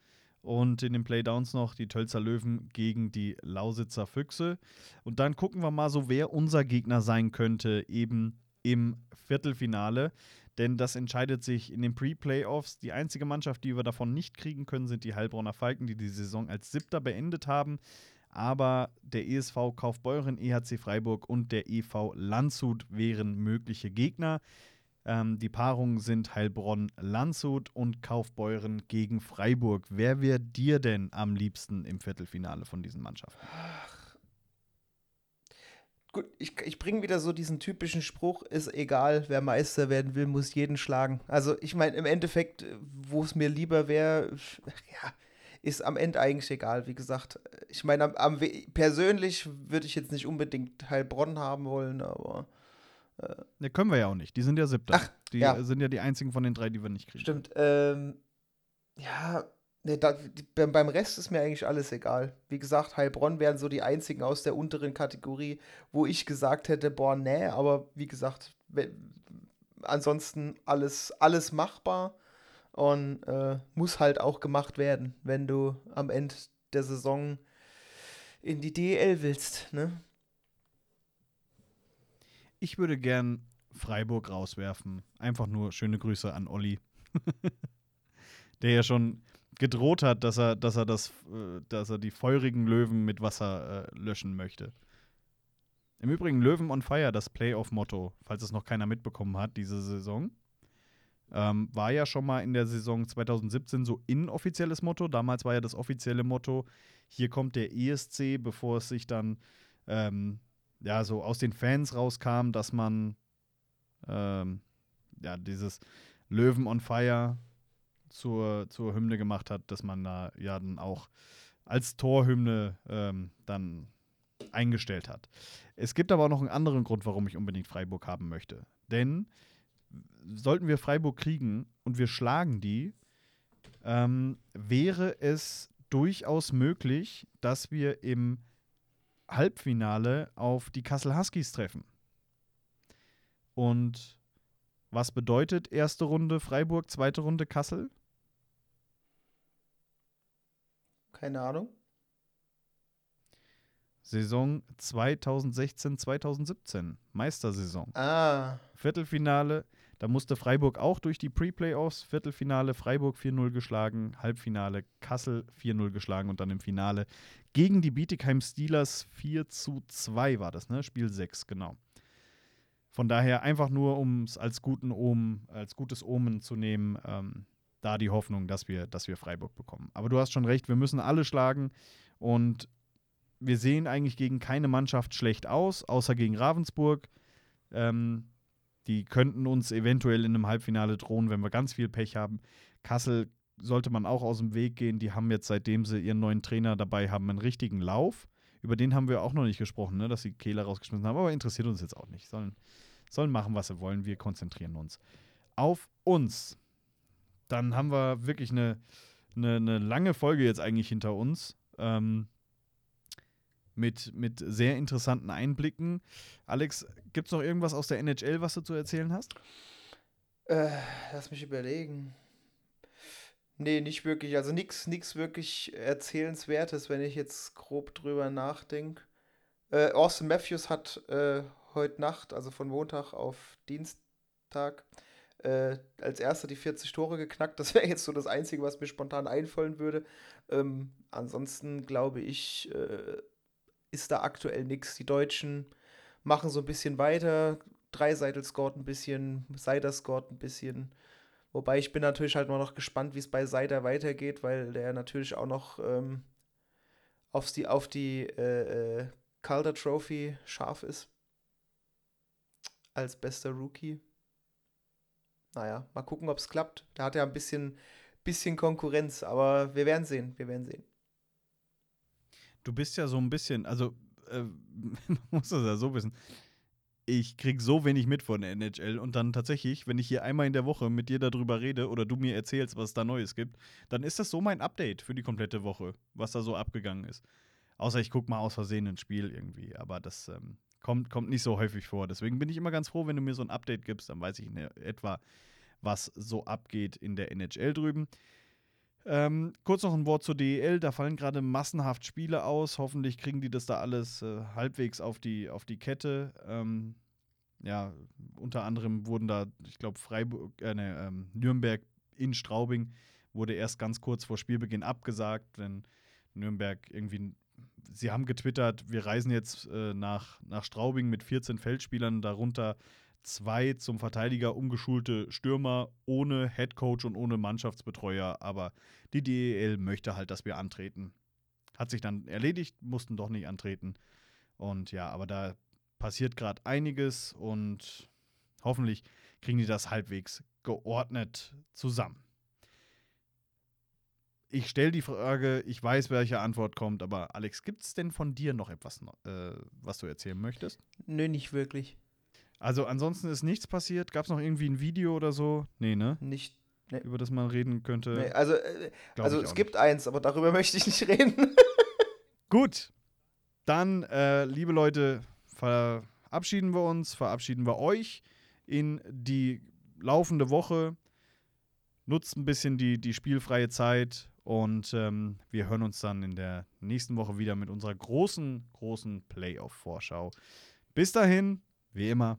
Und in den Playdowns noch die Tölzer Löwen gegen die Lausitzer Füchse. Und dann gucken wir mal so, wer unser Gegner sein könnte, eben im Viertelfinale. Denn das entscheidet sich in den Pre-Playoffs. Die einzige Mannschaft, die wir davon nicht kriegen können, sind die Heilbronner Falken, die die Saison als Siebter beendet haben. Aber der ESV Kaufbeuren, EHC Freiburg und der EV Landshut wären mögliche Gegner. Ähm, die Paarungen sind Heilbronn, Landshut und Kaufbeuren gegen Freiburg. Wer wäre dir denn am liebsten im Viertelfinale von diesen Mannschaften? Ach. Gut, ich, ich bringe wieder so diesen typischen Spruch, ist egal, wer Meister werden will, muss jeden schlagen. Also ich meine, im Endeffekt, wo es mir lieber wäre, ja, ist am Ende eigentlich egal. Wie gesagt, ich meine, am, am, persönlich würde ich jetzt nicht unbedingt Heilbronn haben wollen, aber äh, ne, können wir ja auch nicht. Die sind ja siebter. Ach, die ja. sind ja die einzigen von den drei, die wir nicht kriegen. Stimmt. Ähm, ja, ne, da, beim Rest ist mir eigentlich alles egal. Wie gesagt, Heilbronn wären so die einzigen aus der unteren Kategorie, wo ich gesagt hätte, boah, nee, aber wie gesagt, ansonsten alles, alles machbar und äh, muss halt auch gemacht werden, wenn du am Ende der Saison in die DEL willst, ne? Ich würde gern Freiburg rauswerfen. Einfach nur schöne Grüße an Olli. Der ja schon gedroht hat, dass er, dass er das, äh, dass er die feurigen Löwen mit Wasser äh, löschen möchte. Im Übrigen Löwen on Fire, das Playoff-Motto, falls es noch keiner mitbekommen hat, diese Saison. Ähm, war ja schon mal in der Saison 2017 so inoffizielles Motto. Damals war ja das offizielle Motto, hier kommt der ESC, bevor es sich dann ähm, ja so aus den Fans rauskam, dass man ähm, ja dieses Löwen on Fire zur, zur Hymne gemacht hat, dass man da ja dann auch als Torhymne ähm, dann eingestellt hat. Es gibt aber auch noch einen anderen Grund, warum ich unbedingt Freiburg haben möchte. Denn sollten wir Freiburg kriegen und wir schlagen die, ähm, wäre es durchaus möglich, dass wir im Halbfinale auf die Kassel Huskies treffen. Und was bedeutet erste Runde Freiburg, zweite Runde Kassel? Keine Ahnung. Saison 2016, 2017, Meistersaison. Ah, Viertelfinale, da musste Freiburg auch durch die Pre-Playoffs. Viertelfinale Freiburg 4-0 geschlagen, Halbfinale Kassel 4-0 geschlagen und dann im Finale gegen die Bietigheim Steelers 4 zu 2 war das, ne? Spiel 6, genau. Von daher einfach nur, um es als guten Omen, als gutes Omen zu nehmen, ähm, da die Hoffnung, dass wir, dass wir Freiburg bekommen. Aber du hast schon recht, wir müssen alle schlagen und wir sehen eigentlich gegen keine Mannschaft schlecht aus, außer gegen Ravensburg. Ähm, die könnten uns eventuell in einem Halbfinale drohen, wenn wir ganz viel Pech haben. Kassel sollte man auch aus dem Weg gehen. Die haben jetzt, seitdem sie ihren neuen Trainer dabei haben, einen richtigen Lauf. Über den haben wir auch noch nicht gesprochen, ne? dass sie Kehler rausgeschmissen haben, aber interessiert uns jetzt auch nicht. Sollen, sollen machen, was sie wollen. Wir konzentrieren uns auf uns. Dann haben wir wirklich eine, eine, eine lange Folge jetzt eigentlich hinter uns. Ähm, mit, mit sehr interessanten Einblicken. Alex, gibt es noch irgendwas aus der NHL, was du zu erzählen hast? äh, lass mich überlegen. Nee, nicht wirklich. Also nichts nix wirklich Erzählenswertes, wenn ich jetzt grob drüber nachdenke. Äh, Austin Matthews hat äh, heute Nacht, also von Montag auf Dienstag, äh, als erster die 40 Tore geknackt. Das wäre jetzt so das Einzige, was mir spontan einfallen würde. Ähm, ansonsten glaube ich, äh, ist da aktuell nichts. Die Deutschen machen so ein bisschen weiter. Dreiseitel scored ein bisschen, Seider scored ein bisschen. Wobei ich bin natürlich halt mal noch gespannt, wie es bei Seider weitergeht, weil der natürlich auch noch ähm, aufs die, auf die äh, äh, Calder Trophy scharf ist. Als bester Rookie. Naja, mal gucken, ob es klappt. Da hat er ein bisschen, bisschen Konkurrenz, aber wir werden sehen, wir werden sehen. Du bist ja so ein bisschen, also äh, man muss das ja so wissen. Ich krieg so wenig mit von der NHL und dann tatsächlich, wenn ich hier einmal in der Woche mit dir darüber rede oder du mir erzählst, was es da Neues gibt, dann ist das so mein Update für die komplette Woche, was da so abgegangen ist. Außer ich gucke mal aus Versehen ein Spiel irgendwie, aber das ähm, kommt, kommt nicht so häufig vor. Deswegen bin ich immer ganz froh, wenn du mir so ein Update gibst, dann weiß ich in etwa, was so abgeht in der NHL drüben. Ähm, kurz noch ein Wort zur DEL. Da fallen gerade massenhaft Spiele aus. Hoffentlich kriegen die das da alles äh, halbwegs auf die, auf die Kette. Ähm, ja, unter anderem wurden da, ich glaube, Freiburg, äh, ne, ähm, Nürnberg in Straubing wurde erst ganz kurz vor Spielbeginn abgesagt, denn Nürnberg irgendwie, sie haben getwittert, wir reisen jetzt äh, nach, nach Straubing mit 14 Feldspielern, darunter zwei zum Verteidiger umgeschulte Stürmer ohne Headcoach und ohne Mannschaftsbetreuer. Aber die DEL möchte halt, dass wir antreten. Hat sich dann erledigt, mussten doch nicht antreten. Und ja, aber da passiert gerade einiges und hoffentlich kriegen die das halbwegs geordnet zusammen. Ich stelle die Frage, ich weiß, welche Antwort kommt, aber Alex, gibt es denn von dir noch etwas, äh, was du erzählen möchtest? Nö, nicht wirklich. Also ansonsten ist nichts passiert. Gab es noch irgendwie ein Video oder so? Nee, ne? Nicht. Über das man reden könnte. Nee, also, äh, also es auch gibt eins, aber darüber möchte ich nicht reden. Gut. Dann, äh, liebe Leute, verabschieden wir uns, verabschieden wir euch in die laufende Woche. Nutzt ein bisschen die, die spielfreie Zeit und ähm, wir hören uns dann in der nächsten Woche wieder mit unserer großen, großen Playoff-Vorschau. Bis dahin, wie immer,